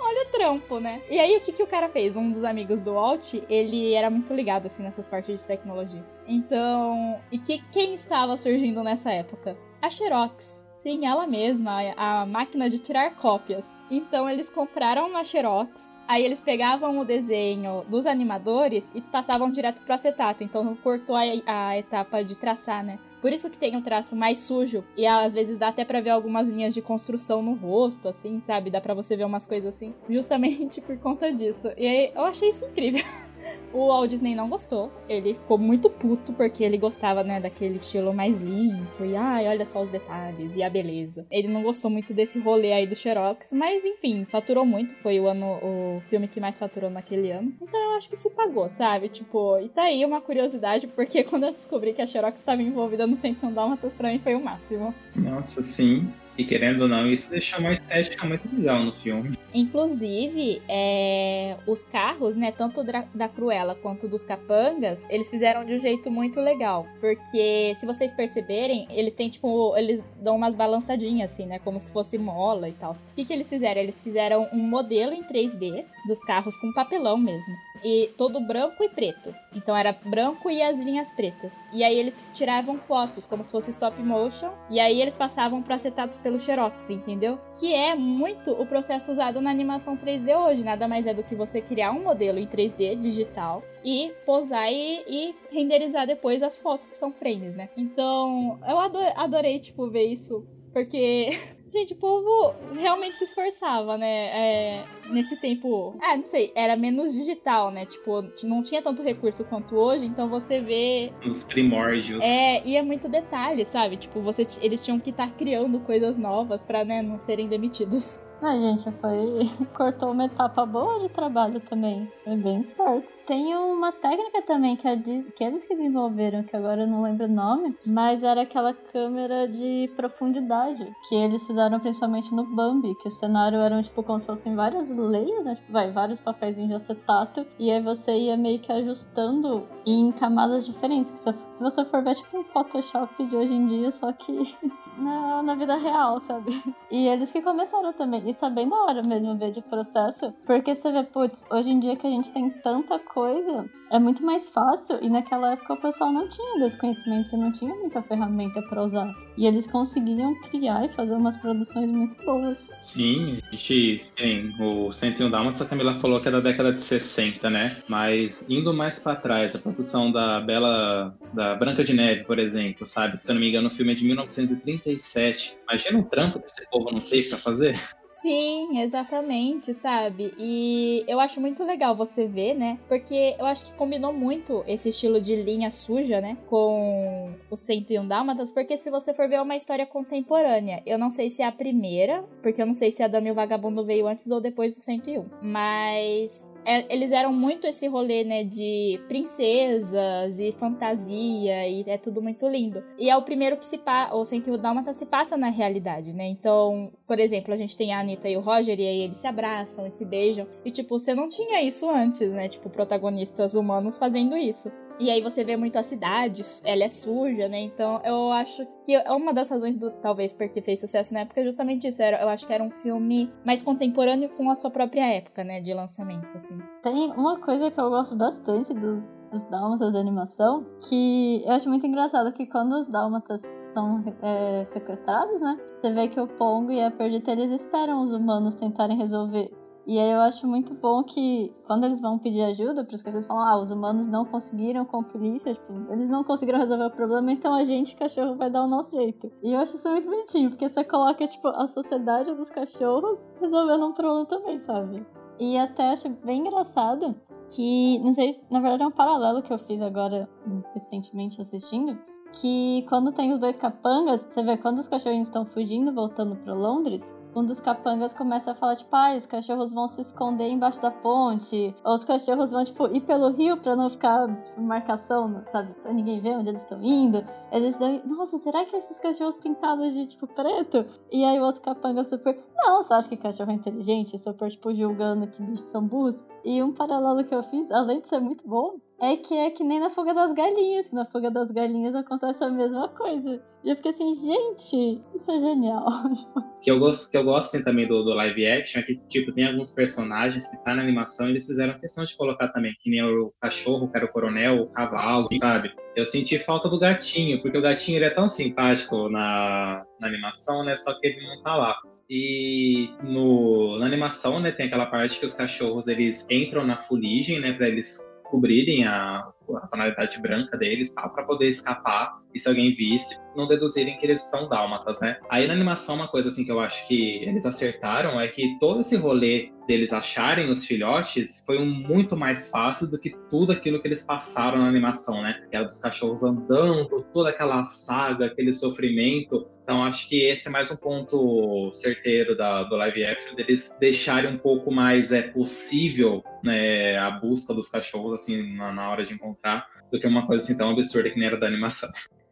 Olha o trampo, né? E aí, o que, que o cara fez? Um dos amigos do Walt, ele era muito ligado, assim, nessas partes de tecnologia. Então, e que, quem estava surgindo nessa época? A Xerox. Sim, ela mesma, a, máquina de tirar cópias. Então, eles compraram uma Xerox, aí eles pegavam o desenho dos animadores e passavam direto pro acetato. Então, cortou a, a etapa de traçar, né? Por isso que tem um traço mais sujo. E às vezes dá até pra ver algumas linhas de construção no rosto, assim, sabe? Dá pra você ver umas coisas assim. Justamente por conta disso. E aí, eu achei isso incrível. O Walt Disney não gostou. Ele ficou muito puto porque ele gostava, né, daquele estilo mais limpo. E ai, olha só os detalhes e a beleza. Ele não gostou muito desse rolê aí do Xerox, mas enfim, faturou muito. Foi o ano o filme que mais faturou naquele ano. Então eu acho que se pagou, sabe? Tipo, e tá aí uma curiosidade, porque quando eu descobri que a Xerox estava envolvida no 101 Dálmatas, pra mim foi o máximo. Nossa, sim. E querendo ou não, isso deixa uma estética muito legal no filme. Inclusive, é, os carros, né, tanto da Cruella quanto dos capangas, eles fizeram de um jeito muito legal. Porque, se vocês perceberem, eles têm, tipo, eles dão umas balançadinhas, assim, né, como se fosse mola e tal. O que, que eles fizeram? Eles fizeram um modelo em 3D dos carros com papelão mesmo. E todo branco e preto. Então era branco e as linhas pretas. E aí eles tiravam fotos, como se fosse stop motion. E aí eles passavam para acetados pelo Xerox, entendeu? Que é muito o processo usado na animação 3D hoje. Nada mais é do que você criar um modelo em 3D digital e posar e, e renderizar depois as fotos que são frames, né? Então, eu adorei, tipo, ver isso. Porque Gente, o povo realmente se esforçava, né? É, nesse tempo. Ah, não sei, era menos digital, né? Tipo, não tinha tanto recurso quanto hoje, então você vê. Os primórdios. É, e é muito detalhe, sabe? Tipo, você, eles tinham que estar tá criando coisas novas pra, né, não serem demitidos. Ah, gente, foi. Cortou uma etapa boa de trabalho também. Foi bem esperto. Tem uma técnica também que, a que eles que desenvolveram, que agora eu não lembro o nome, mas era aquela câmera de profundidade que eles fizeram principalmente no Bambi, que o cenário era tipo como se fossem várias layers, né? Tipo, vai, vários papéis de acetato, e aí você ia meio que ajustando em camadas diferentes. Se, se você for ver, tipo um Photoshop de hoje em dia, só que na, na vida real, sabe? E eles que começaram também. Isso é bem da hora mesmo ver de processo. Porque você vê, putz, hoje em dia que a gente tem tanta coisa, é muito mais fácil. E naquela época o pessoal não tinha desse conhecimento, você não tinha muita ferramenta para usar. E eles conseguiam criar e fazer umas produções muito boas. Sim, a gente tem o 101 Dálmatas, a Camila falou que é da década de 60, né? Mas indo mais para trás, a produção da Bela, da Branca de Neve, por exemplo, sabe? Se eu não me engano, o filme é de 1937. Imagina o trampo que esse povo não fez pra fazer. Sim, exatamente, sabe? E eu acho muito legal você ver, né? Porque eu acho que combinou muito esse estilo de linha suja, né? Com o 101 Dálmatas, porque se você for ver é uma história contemporânea, eu não sei se a primeira, porque eu não sei se a Dama e o Vagabundo veio antes ou depois do 101, mas é, eles eram muito esse rolê, né, de princesas e fantasia, e é tudo muito lindo. E é o primeiro que se passa, ou o Dálmata se passa na realidade, né? Então, por exemplo, a gente tem a Anitta e o Roger, e aí eles se abraçam e se beijam. E, tipo, você não tinha isso antes, né? Tipo, protagonistas humanos fazendo isso. E aí você vê muito a cidade, ela é suja, né? Então eu acho que é uma das razões do talvez porque fez sucesso na época é justamente isso. Era, eu acho que era um filme mais contemporâneo com a sua própria época, né? De lançamento, assim. Tem uma coisa que eu gosto bastante dos, dos dálmatas da animação, que eu acho muito engraçado que quando os dálmatas são é, sequestrados, né? Você vê que o Pongo e a Perdita, eles esperam os humanos tentarem resolver e aí eu acho muito bom que quando eles vão pedir ajuda, para os cachorros falam, ah, os humanos não conseguiram com a polícia, tipo, eles não conseguiram resolver o problema, então a gente, cachorro, vai dar o nosso jeito. E eu acho isso muito bonitinho, porque você coloca, tipo, a sociedade dos cachorros resolvendo um problema também, sabe? E até acho bem engraçado que, não sei, na verdade é um paralelo que eu fiz agora recentemente assistindo, que quando tem os dois capangas, você vê quando os cachorrinhos estão fugindo, voltando para Londres, um dos capangas começa a falar, tipo, ah, os cachorros vão se esconder embaixo da ponte, ou os cachorros vão, tipo, ir pelo rio pra não ficar, tipo, marcação, sabe, pra ninguém ver onde eles estão indo. Eles devem, nossa, será que esses cachorros pintados de, tipo, preto? E aí o outro capanga super, não, você acha que cachorro é inteligente? Super, tipo, julgando que bichos são burros. E um paralelo que eu fiz, além de ser muito bom, é que é que nem na fuga das galinhas. Na fuga das galinhas acontece a mesma coisa. E eu fiquei assim, gente, isso é genial. que eu gosto, que eu gosto assim, também do, do, live action é que, tipo, tem alguns personagens que tá na animação e eles fizeram questão de colocar também, que nem o cachorro, que era o coronel, o cavalo, assim, sabe? Eu senti falta do gatinho, porque o gatinho ele é tão simpático na, na animação, né? Só que ele não tá lá. E no, na animação, né, tem aquela parte que os cachorros eles entram na fuligem, né, para eles cobrirem a, a tonalidade branca deles, tá? para poder escapar e se alguém visse, não deduzirem que eles são dálmatas, né? Aí na animação, uma coisa assim que eu acho que eles acertaram é que todo esse rolê deles acharem os filhotes foi um muito mais fácil do que tudo aquilo que eles passaram na animação, né? Que era dos cachorros andando, toda aquela saga, aquele sofrimento. Então acho que esse é mais um ponto certeiro da, do live action, deles deixarem um pouco mais é, possível né, a busca dos cachorros assim na, na hora de encontrar do que uma coisa assim tão absurda que nem era da animação.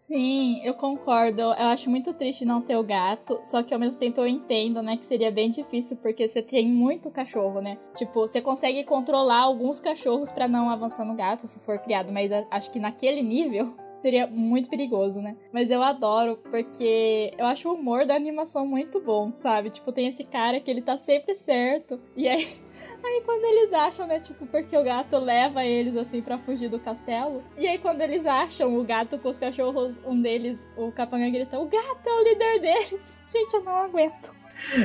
Sim, eu concordo. Eu acho muito triste não ter o gato, só que ao mesmo tempo eu entendo, né, que seria bem difícil porque você tem muito cachorro, né? Tipo, você consegue controlar alguns cachorros para não avançar no gato se for criado, mas acho que naquele nível seria muito perigoso, né? Mas eu adoro porque eu acho o humor da animação muito bom, sabe? Tipo, tem esse cara que ele tá sempre certo. E aí Aí quando eles acham, né, tipo, porque o gato leva eles assim para fugir do castelo. E aí quando eles acham o gato com os cachorros, um deles, o capanga grita: "O gato é o líder deles". Gente, eu não aguento.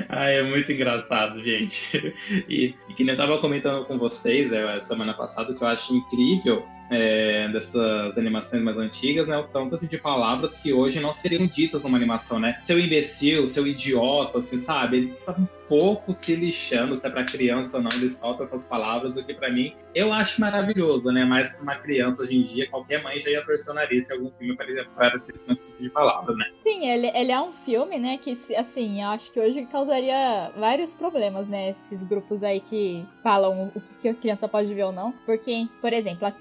Ah, é muito engraçado, gente. E, e que nem eu tava comentando com vocês é, semana passada que eu acho incrível é, dessas animações mais antigas, né? O tanto assim, de palavras que hoje não seriam ditas numa animação, né? Seu imbecil, seu idiota, assim, sabe? Ele tá um pouco se lixando se é pra criança ou não, ele solta essas palavras, o que para mim eu acho maravilhoso, né? Mas pra uma criança hoje em dia, qualquer mãe já ia torcer o nariz se algum filme parecesse esse tipo de palavra, né? Sim, ele, ele é um filme, né? Que, assim, eu acho que hoje causaria vários problemas, né? Esses grupos aí que falam o que, que a criança pode ver ou não. Porque, por exemplo, a,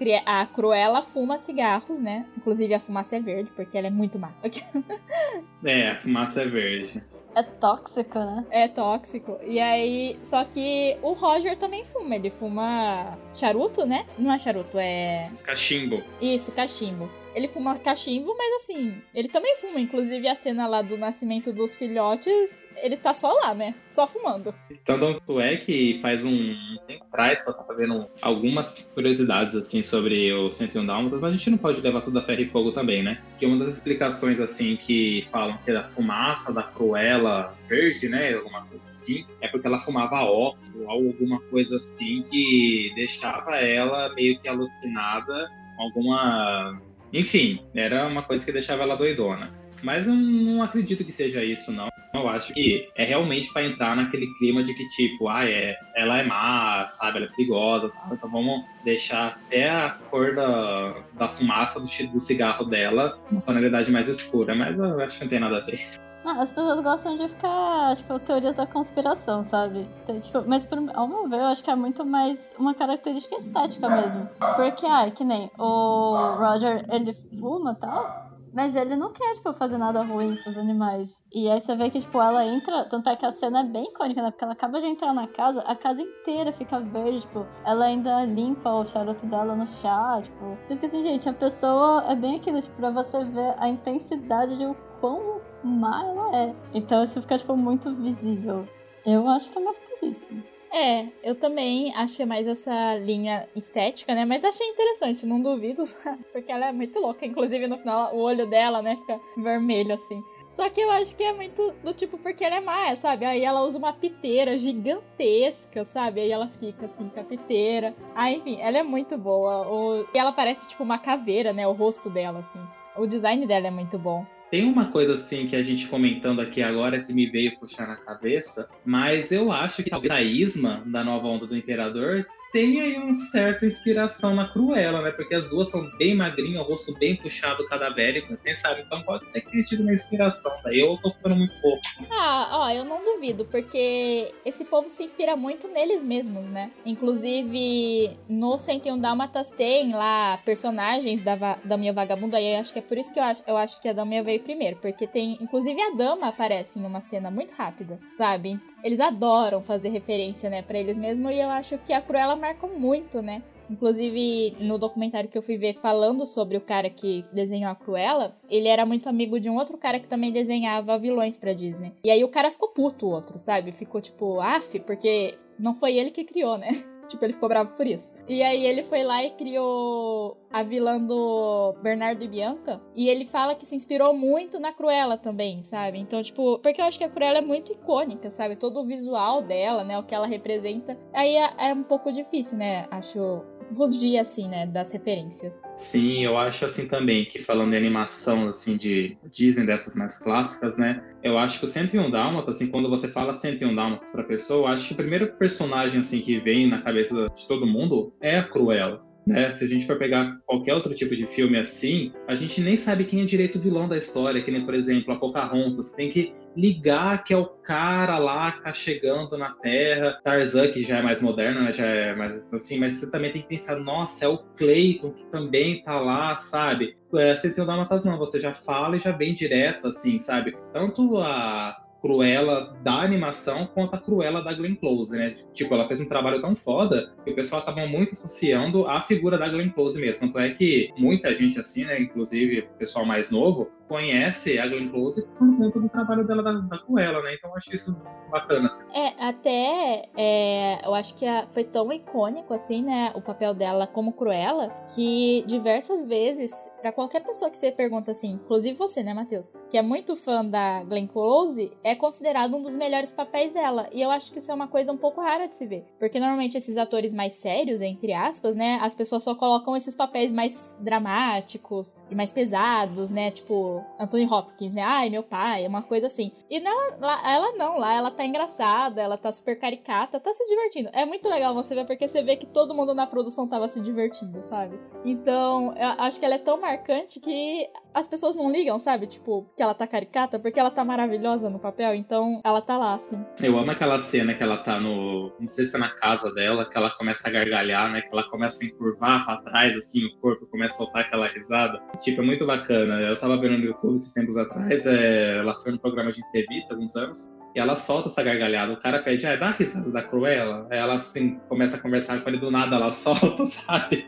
a Cruella fuma cigarros, né? Inclusive a fumaça é verde, porque ela é muito má. é, a fumaça é verde. É tóxico, né? É tóxico. E aí, só que o Roger também fuma. Ele fuma charuto, né? Não é charuto, é. Cachimbo. Isso, cachimbo. Ele fuma cachimbo, mas assim, ele também fuma. Inclusive, a cena lá do nascimento dos filhotes, ele tá só lá, né? Só fumando. Tanto é que faz um tempo atrás, só tava vendo algumas curiosidades, assim, sobre o 101 Dálmatas, mas a gente não pode levar tudo a ferro e fogo também, né? Que uma das explicações, assim, que falam que é da fumaça da Cruella verde, né? Alguma coisa assim, é porque ela fumava ou alguma coisa assim que deixava ela meio que alucinada alguma enfim, era uma coisa que deixava ela doidona. Mas eu não acredito que seja isso, não. Eu acho que é realmente para entrar naquele clima de que, tipo, ah, é, ela é má, sabe? Ela é perigosa, tá? então vamos deixar até a cor da, da fumaça do, do cigarro dela uma tonalidade mais escura. Mas eu acho que não tem nada a ver. As pessoas gostam de ficar, tipo, teorias da conspiração, sabe? Então, tipo, mas por, ao meu ver, eu acho que é muito mais uma característica estética mesmo. Porque, ah, que nem o Roger, ele fuma e tal, mas ele não quer, tipo, fazer nada ruim com os animais. E aí você vê que, tipo, ela entra. Tanto é que a cena é bem icônica, né? Porque ela acaba de entrar na casa, a casa inteira fica verde, tipo, ela ainda limpa o charuto dela no chá, tipo. Fica assim, gente, a pessoa é bem aquilo, tipo, pra você ver a intensidade de o quão má ela é. Então isso fica, tipo, muito visível. Eu acho que é mais por isso. É, eu também achei mais essa linha estética, né? Mas achei interessante, não duvido? Porque ela é muito louca. Inclusive, no final, o olho dela, né, fica vermelho, assim. Só que eu acho que é muito do tipo porque ela é má, sabe? Aí ela usa uma piteira gigantesca, sabe? Aí ela fica assim com a piteira. Ah, enfim, ela é muito boa. O... E ela parece tipo uma caveira, né? O rosto dela, assim. O design dela é muito bom. Tem uma coisa assim que a gente comentando aqui agora que me veio puxar na cabeça, mas eu acho que talvez a Isma da nova onda do Imperador tem aí uma certa inspiração na Cruella, né? Porque as duas são bem magrinhas, o rosto bem puxado, cadavérico, assim, sabe? Então pode ser que tenha tido uma inspiração. Daí eu tô ficando muito fofo. Ah, ó, eu não duvido, porque esse povo se inspira muito neles mesmos, né? Inclusive, no 101 Dálmatas tem lá personagens da, da minha vagabunda, e acho que é por isso que eu acho, eu acho que a Dama veio primeiro, porque tem, inclusive a Dama aparece em uma cena muito rápida, sabe? Eles adoram fazer referência, né, pra eles mesmos, e eu acho que a Cruella marcou muito, né? Inclusive, no documentário que eu fui ver falando sobre o cara que desenhou a Cruella, ele era muito amigo de um outro cara que também desenhava vilões pra Disney. E aí o cara ficou puto, o outro, sabe? Ficou tipo, af, porque não foi ele que criou, né? Tipo, ele ficou bravo por isso. E aí ele foi lá e criou a vilã do Bernardo e Bianca. E ele fala que se inspirou muito na Cruella também, sabe? Então, tipo, porque eu acho que a Cruella é muito icônica, sabe? Todo o visual dela, né? O que ela representa. Aí é, é um pouco difícil, né? Acho fugir, assim, né? Das referências. Sim, eu acho assim também que falando de animação, assim, de Disney dessas mais clássicas, né? Eu acho que o 101 Dálmatas, assim, quando você fala 101 Dálmatas pra pessoa, eu acho que o primeiro personagem, assim, que vem na cabeça de todo mundo é a Cruella. Né? Se a gente for pegar qualquer outro tipo de filme assim, a gente nem sabe quem é direito vilão da história, que nem, por exemplo, a Pocahontas. Tem que ligar que é o cara lá que tá chegando na Terra. Tarzan, que já é mais moderno, né? Já é mais assim, mas você também tem que pensar, nossa, é o Clayton que também tá lá, sabe? É, você tem o Dálmatas não, você já fala e já vem direto, assim, sabe? Tanto a Cruella da animação quanto a Cruella da Glenn Close, né? Tipo, ela fez um trabalho tão foda que o pessoal acaba muito associando a figura da Glenn Close mesmo. Tanto é que muita gente assim, né? Inclusive o pessoal mais novo, conhece a Glenn Close por conta do trabalho dela da, da Cruella, né? Então eu acho isso bacana. Assim. É, até é, eu acho que a, foi tão icônico assim, né? O papel dela como Cruella, que diversas vezes, para qualquer pessoa que você pergunta assim, inclusive você, né, Matheus, que é muito fã da Glenn Close, é considerado um dos melhores papéis dela. E eu acho que isso é uma coisa um pouco rara de se ver. Porque normalmente esses atores mais sérios, entre aspas, né? As pessoas só colocam esses papéis mais dramáticos e mais pesados, né? Tipo, Anthony Hopkins, né? Ai, meu pai, é uma coisa assim. E nela, lá, ela não, lá ela tá engraçada, ela tá super caricata, tá se divertindo. É muito legal você ver, porque você vê que todo mundo na produção tava se divertindo, sabe? Então, eu acho que ela é tão marcante que as pessoas não ligam, sabe? Tipo, que ela tá caricata, porque ela tá maravilhosa no papel, então ela tá lá, assim. Eu amo aquela cena que ela tá no. Não sei se é na casa dela, que ela começa a gargalhar, né? Que ela começa a encurvar pra trás, assim, o corpo começa a soltar aquela risada. Tipo, é muito bacana. Eu tava vendo no YouTube esses tempos atrás, é... ela foi no programa de entrevista alguns anos. E ela solta essa gargalhada. O cara pede, ah, dá a risada da Cruella. Aí ela, assim, começa a conversar com ele do nada, ela solta, sabe?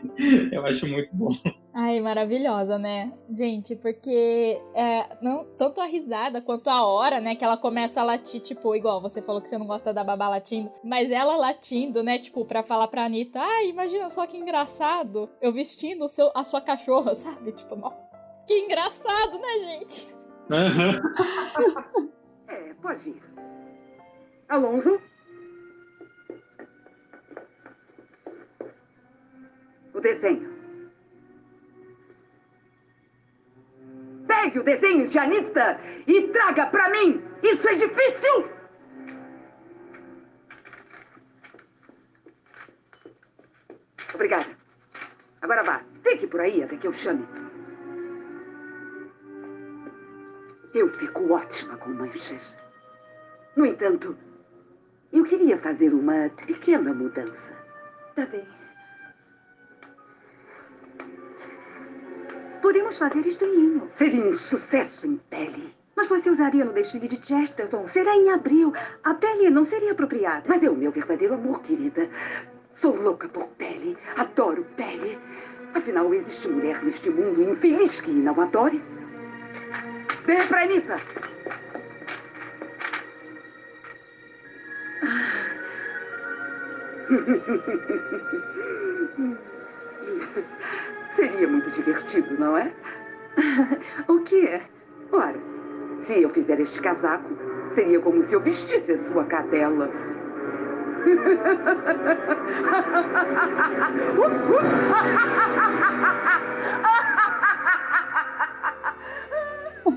Eu acho muito bom. Ai, maravilhosa, né? Gente, porque é, não, tanto a risada quanto a hora, né? Que ela começa a latir, tipo, igual você falou que você não gosta da babá latindo, mas ela latindo, né? Tipo, pra falar pra Anitta, ai, imagina só que engraçado eu vestindo o seu, a sua cachorra, sabe? Tipo, nossa, que engraçado, né, gente? Uhum. é, pode ir. Alonso? O desenho. Pegue o desenho de Anitta e traga pra mim. Isso é difícil. Obrigada. Agora vá. Fique por aí até que eu chame. Eu fico ótima com manchas. No entanto, eu queria fazer uma pequena mudança. Tá bem. Podemos fazer isto em linho. Seria um sucesso em pele. Mas você usaria no desfile de Chesterton. Será em abril. A pele não seria apropriada. Mas é o meu verdadeiro amor, querida. Sou louca por pele. Adoro pele. Afinal, existe mulher neste mundo infeliz que não adore? Pra Anitta. Seria muito divertido, não é? o que é? Ora, se eu fizer este casaco, seria como se eu vestisse a sua cadela.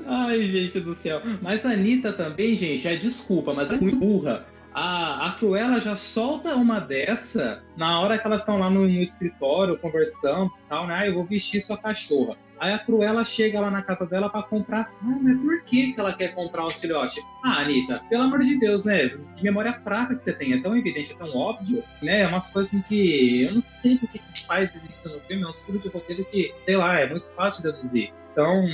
Ai, gente do céu. Mas a Anitta também, gente, é desculpa, mas é muito burra. A, a Cruella já solta uma dessa na hora que elas estão lá no, no, escritório conversando tal, né? Ah, eu vou vestir sua cachorra. Aí a Cruella chega lá na casa dela para comprar. Ah, mas por que, que ela quer comprar o filhote? Ah, Anitta, pelo amor de Deus, né? Que memória fraca que você tem. É tão evidente, é tão óbvio, né? É umas coisas assim que eu não sei por que faz isso no filme. É um estilo de roteiro que, sei lá, é muito fácil de deduzir. Então,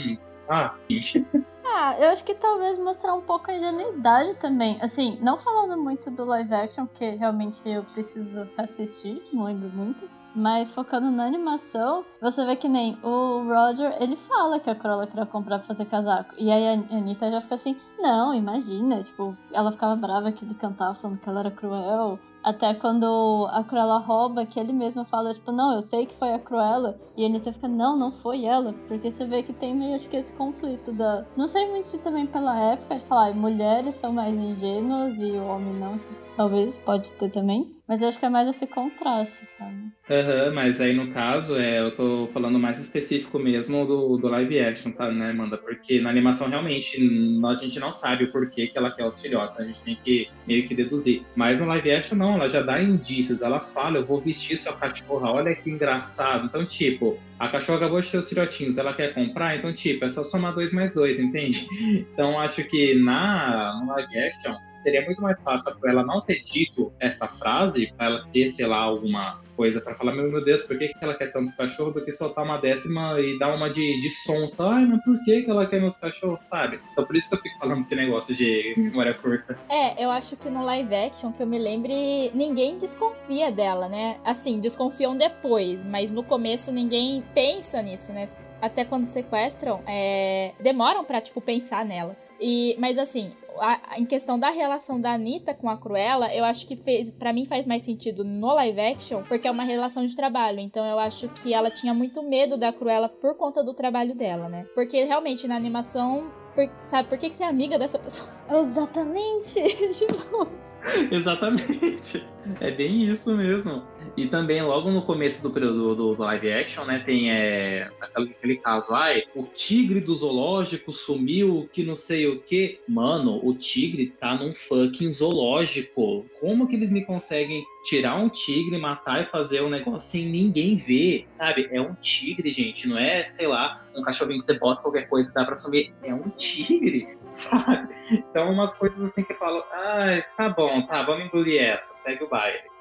ah, Ah, eu acho que talvez mostrar um pouco a ingenuidade também. Assim, não falando muito do live action, que realmente eu preciso assistir, não lembro muito. Mas focando na animação, você vê que nem o Roger, ele fala que a Cruella queria comprar pra fazer casaco. E aí a Anitta já fica assim, não, imagina, tipo, ela ficava brava que ele cantava falando que ela era cruel. Até quando a Cruella rouba, que ele mesmo fala, tipo, não, eu sei que foi a Cruella. E a Anitta fica, não, não foi ela. Porque você vê que tem meio, acho que esse conflito da... Não sei muito se também pela época, de falar, mulheres são mais ingênuas e o homem não. Talvez, pode ter também. Mas eu acho que é mais esse contraste, sabe? Aham, uhum, mas aí no caso, é, eu tô falando mais específico mesmo do, do live action, tá, né, Amanda? Porque na animação realmente a gente não sabe o porquê que ela quer os filhotes, a gente tem que meio que deduzir. Mas no live action não, ela já dá indícios, ela fala, eu vou vestir sua cachorra, olha que engraçado. Então, tipo, a cachorra acabou de ter os filhotinhos, ela quer comprar, então, tipo, é só somar dois mais dois, entende? Então, acho que na no live action seria muito mais fácil para ela não ter dito essa frase, para ela ter, sei lá, alguma coisa para falar, meu, Deus, por que, que ela quer tantos cachorros do que soltar uma décima e dar uma de, de sonsa? Ai, mas por que, que ela quer meus cachorros, sabe? Então por isso que eu fico falando desse negócio de memória curta. É, eu acho que no live action, que eu me lembre, ninguém desconfia dela, né? Assim, desconfiam depois, mas no começo ninguém pensa nisso, né? Até quando sequestram, é... demoram pra, tipo, pensar nela. E, mas assim, a, em questão da relação da Anitta com a Cruella, eu acho que fez, para mim faz mais sentido no live action, porque é uma relação de trabalho. Então eu acho que ela tinha muito medo da Cruella por conta do trabalho dela, né? Porque realmente na animação, por, sabe, por que, que você é amiga dessa pessoa? Exatamente. tipo. Exatamente. É bem isso mesmo. E também, logo no começo do período do, live action, né, tem é, aquele, aquele caso, ai, o tigre do zoológico sumiu, que não sei o que. Mano, o tigre tá num fucking zoológico. Como que eles me conseguem tirar um tigre, matar e fazer um negócio sem ninguém ver, sabe? É um tigre, gente, não é, sei lá, um cachorrinho que você bota qualquer coisa e dá pra sumir. É um tigre, sabe? Então, umas coisas assim que eu falo, ah, tá bom, tá, vamos engolir essa, segue o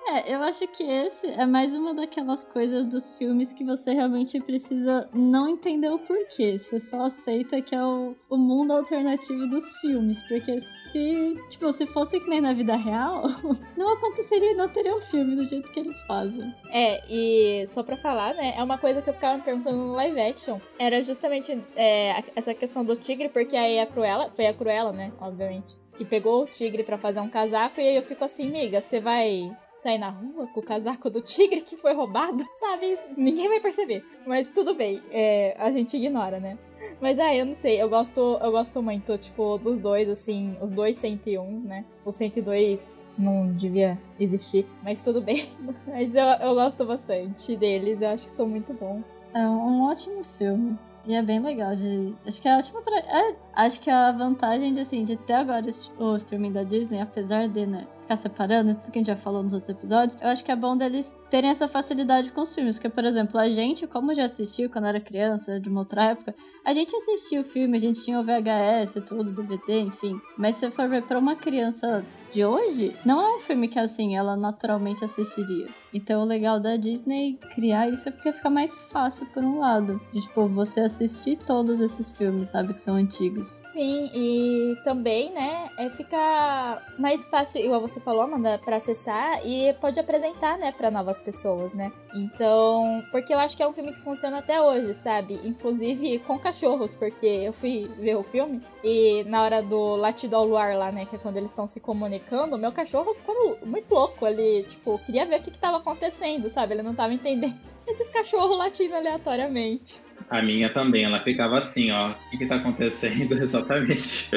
É, eu acho que esse é mais uma daquelas coisas dos filmes que você realmente precisa não entender o porquê. Você só aceita que é o, o mundo alternativo dos filmes. Porque se, tipo, se fosse que nem na vida real, não aconteceria e não teria um filme do jeito que eles fazem. É, e só pra falar, né, é uma coisa que eu ficava me perguntando no live action. Era justamente é, essa questão do tigre, porque aí a Cruella, foi a Cruella, né, obviamente que pegou o tigre para fazer um casaco e aí eu fico assim, miga, você vai sair na rua com o casaco do tigre que foi roubado, sabe? Ninguém vai perceber. Mas tudo bem, é, a gente ignora, né? Mas ah, eu não sei, eu gosto, eu gosto muito, tipo, dos dois, assim, os dois 101, né? O 102 não devia existir, mas tudo bem. Mas eu, eu gosto bastante deles, eu acho que são muito bons. É um ótimo filme. E é bem legal de. Acho que é ótimo pra. É, acho que a vantagem de assim, de ter agora o streaming da Disney, apesar de, né, ficar separando, tudo que a gente já falou nos outros episódios, eu acho que é bom deles terem essa facilidade com os filmes. Que, por exemplo, a gente, como já assistiu quando era criança, de uma outra época, a gente assistia o filme, a gente tinha o VHS, tudo, DVD, enfim. Mas se for ver pra uma criança de hoje, não é um filme que assim ela naturalmente assistiria. Então o legal da Disney criar isso é porque fica mais fácil por um lado. De, tipo, você assistir todos esses filmes, sabe, que são antigos. Sim, e também, né, é, fica mais fácil, igual você falou, Amanda, pra acessar e pode apresentar, né, pra novas pessoas, né? Então, porque eu acho que é um filme que funciona até hoje, sabe? Inclusive com cachorros, porque eu fui ver o filme e na hora do latido ao luar lá, né, que é quando eles estão se comunicando meu cachorro ficou muito louco ali. Tipo, queria ver o que, que tava acontecendo, sabe? Ele não tava entendendo. Esses cachorros latindo aleatoriamente. A minha também, ela ficava assim, ó. O que, que tá acontecendo exatamente?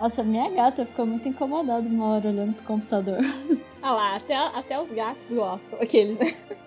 Nossa, minha gata ficou muito incomodada uma hora olhando pro computador. Ah lá, até, até os gatos gostam. Aqueles, né?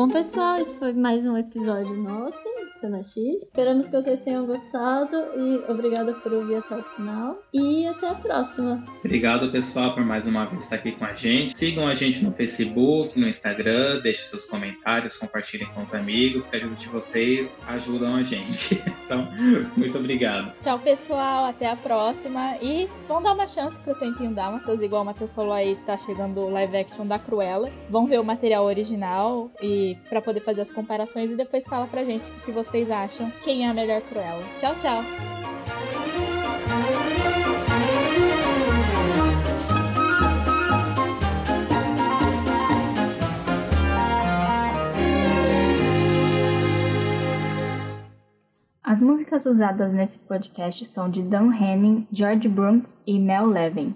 Bom, pessoal, esse foi mais um episódio nosso, Cena X. Esperamos que vocês tenham gostado e obrigada por ouvir até o final. E até a próxima. Obrigado, pessoal, por mais uma vez estar aqui com a gente. Sigam a gente no Facebook, no Instagram, deixem seus comentários, compartilhem com os amigos, que ajuda de vocês ajudam a gente. Então, muito obrigado. Tchau, pessoal. Até a próxima. E vamos dar uma chance pro 101 Dálmatas, igual o Matheus falou aí, tá chegando o live action da Cruella. Vão ver o material original e para poder fazer as comparações e depois fala pra gente o que vocês acham, quem é a melhor Cruella. Tchau, tchau! As músicas usadas nesse podcast são de Dan Henning, George Bruns e Mel Levin.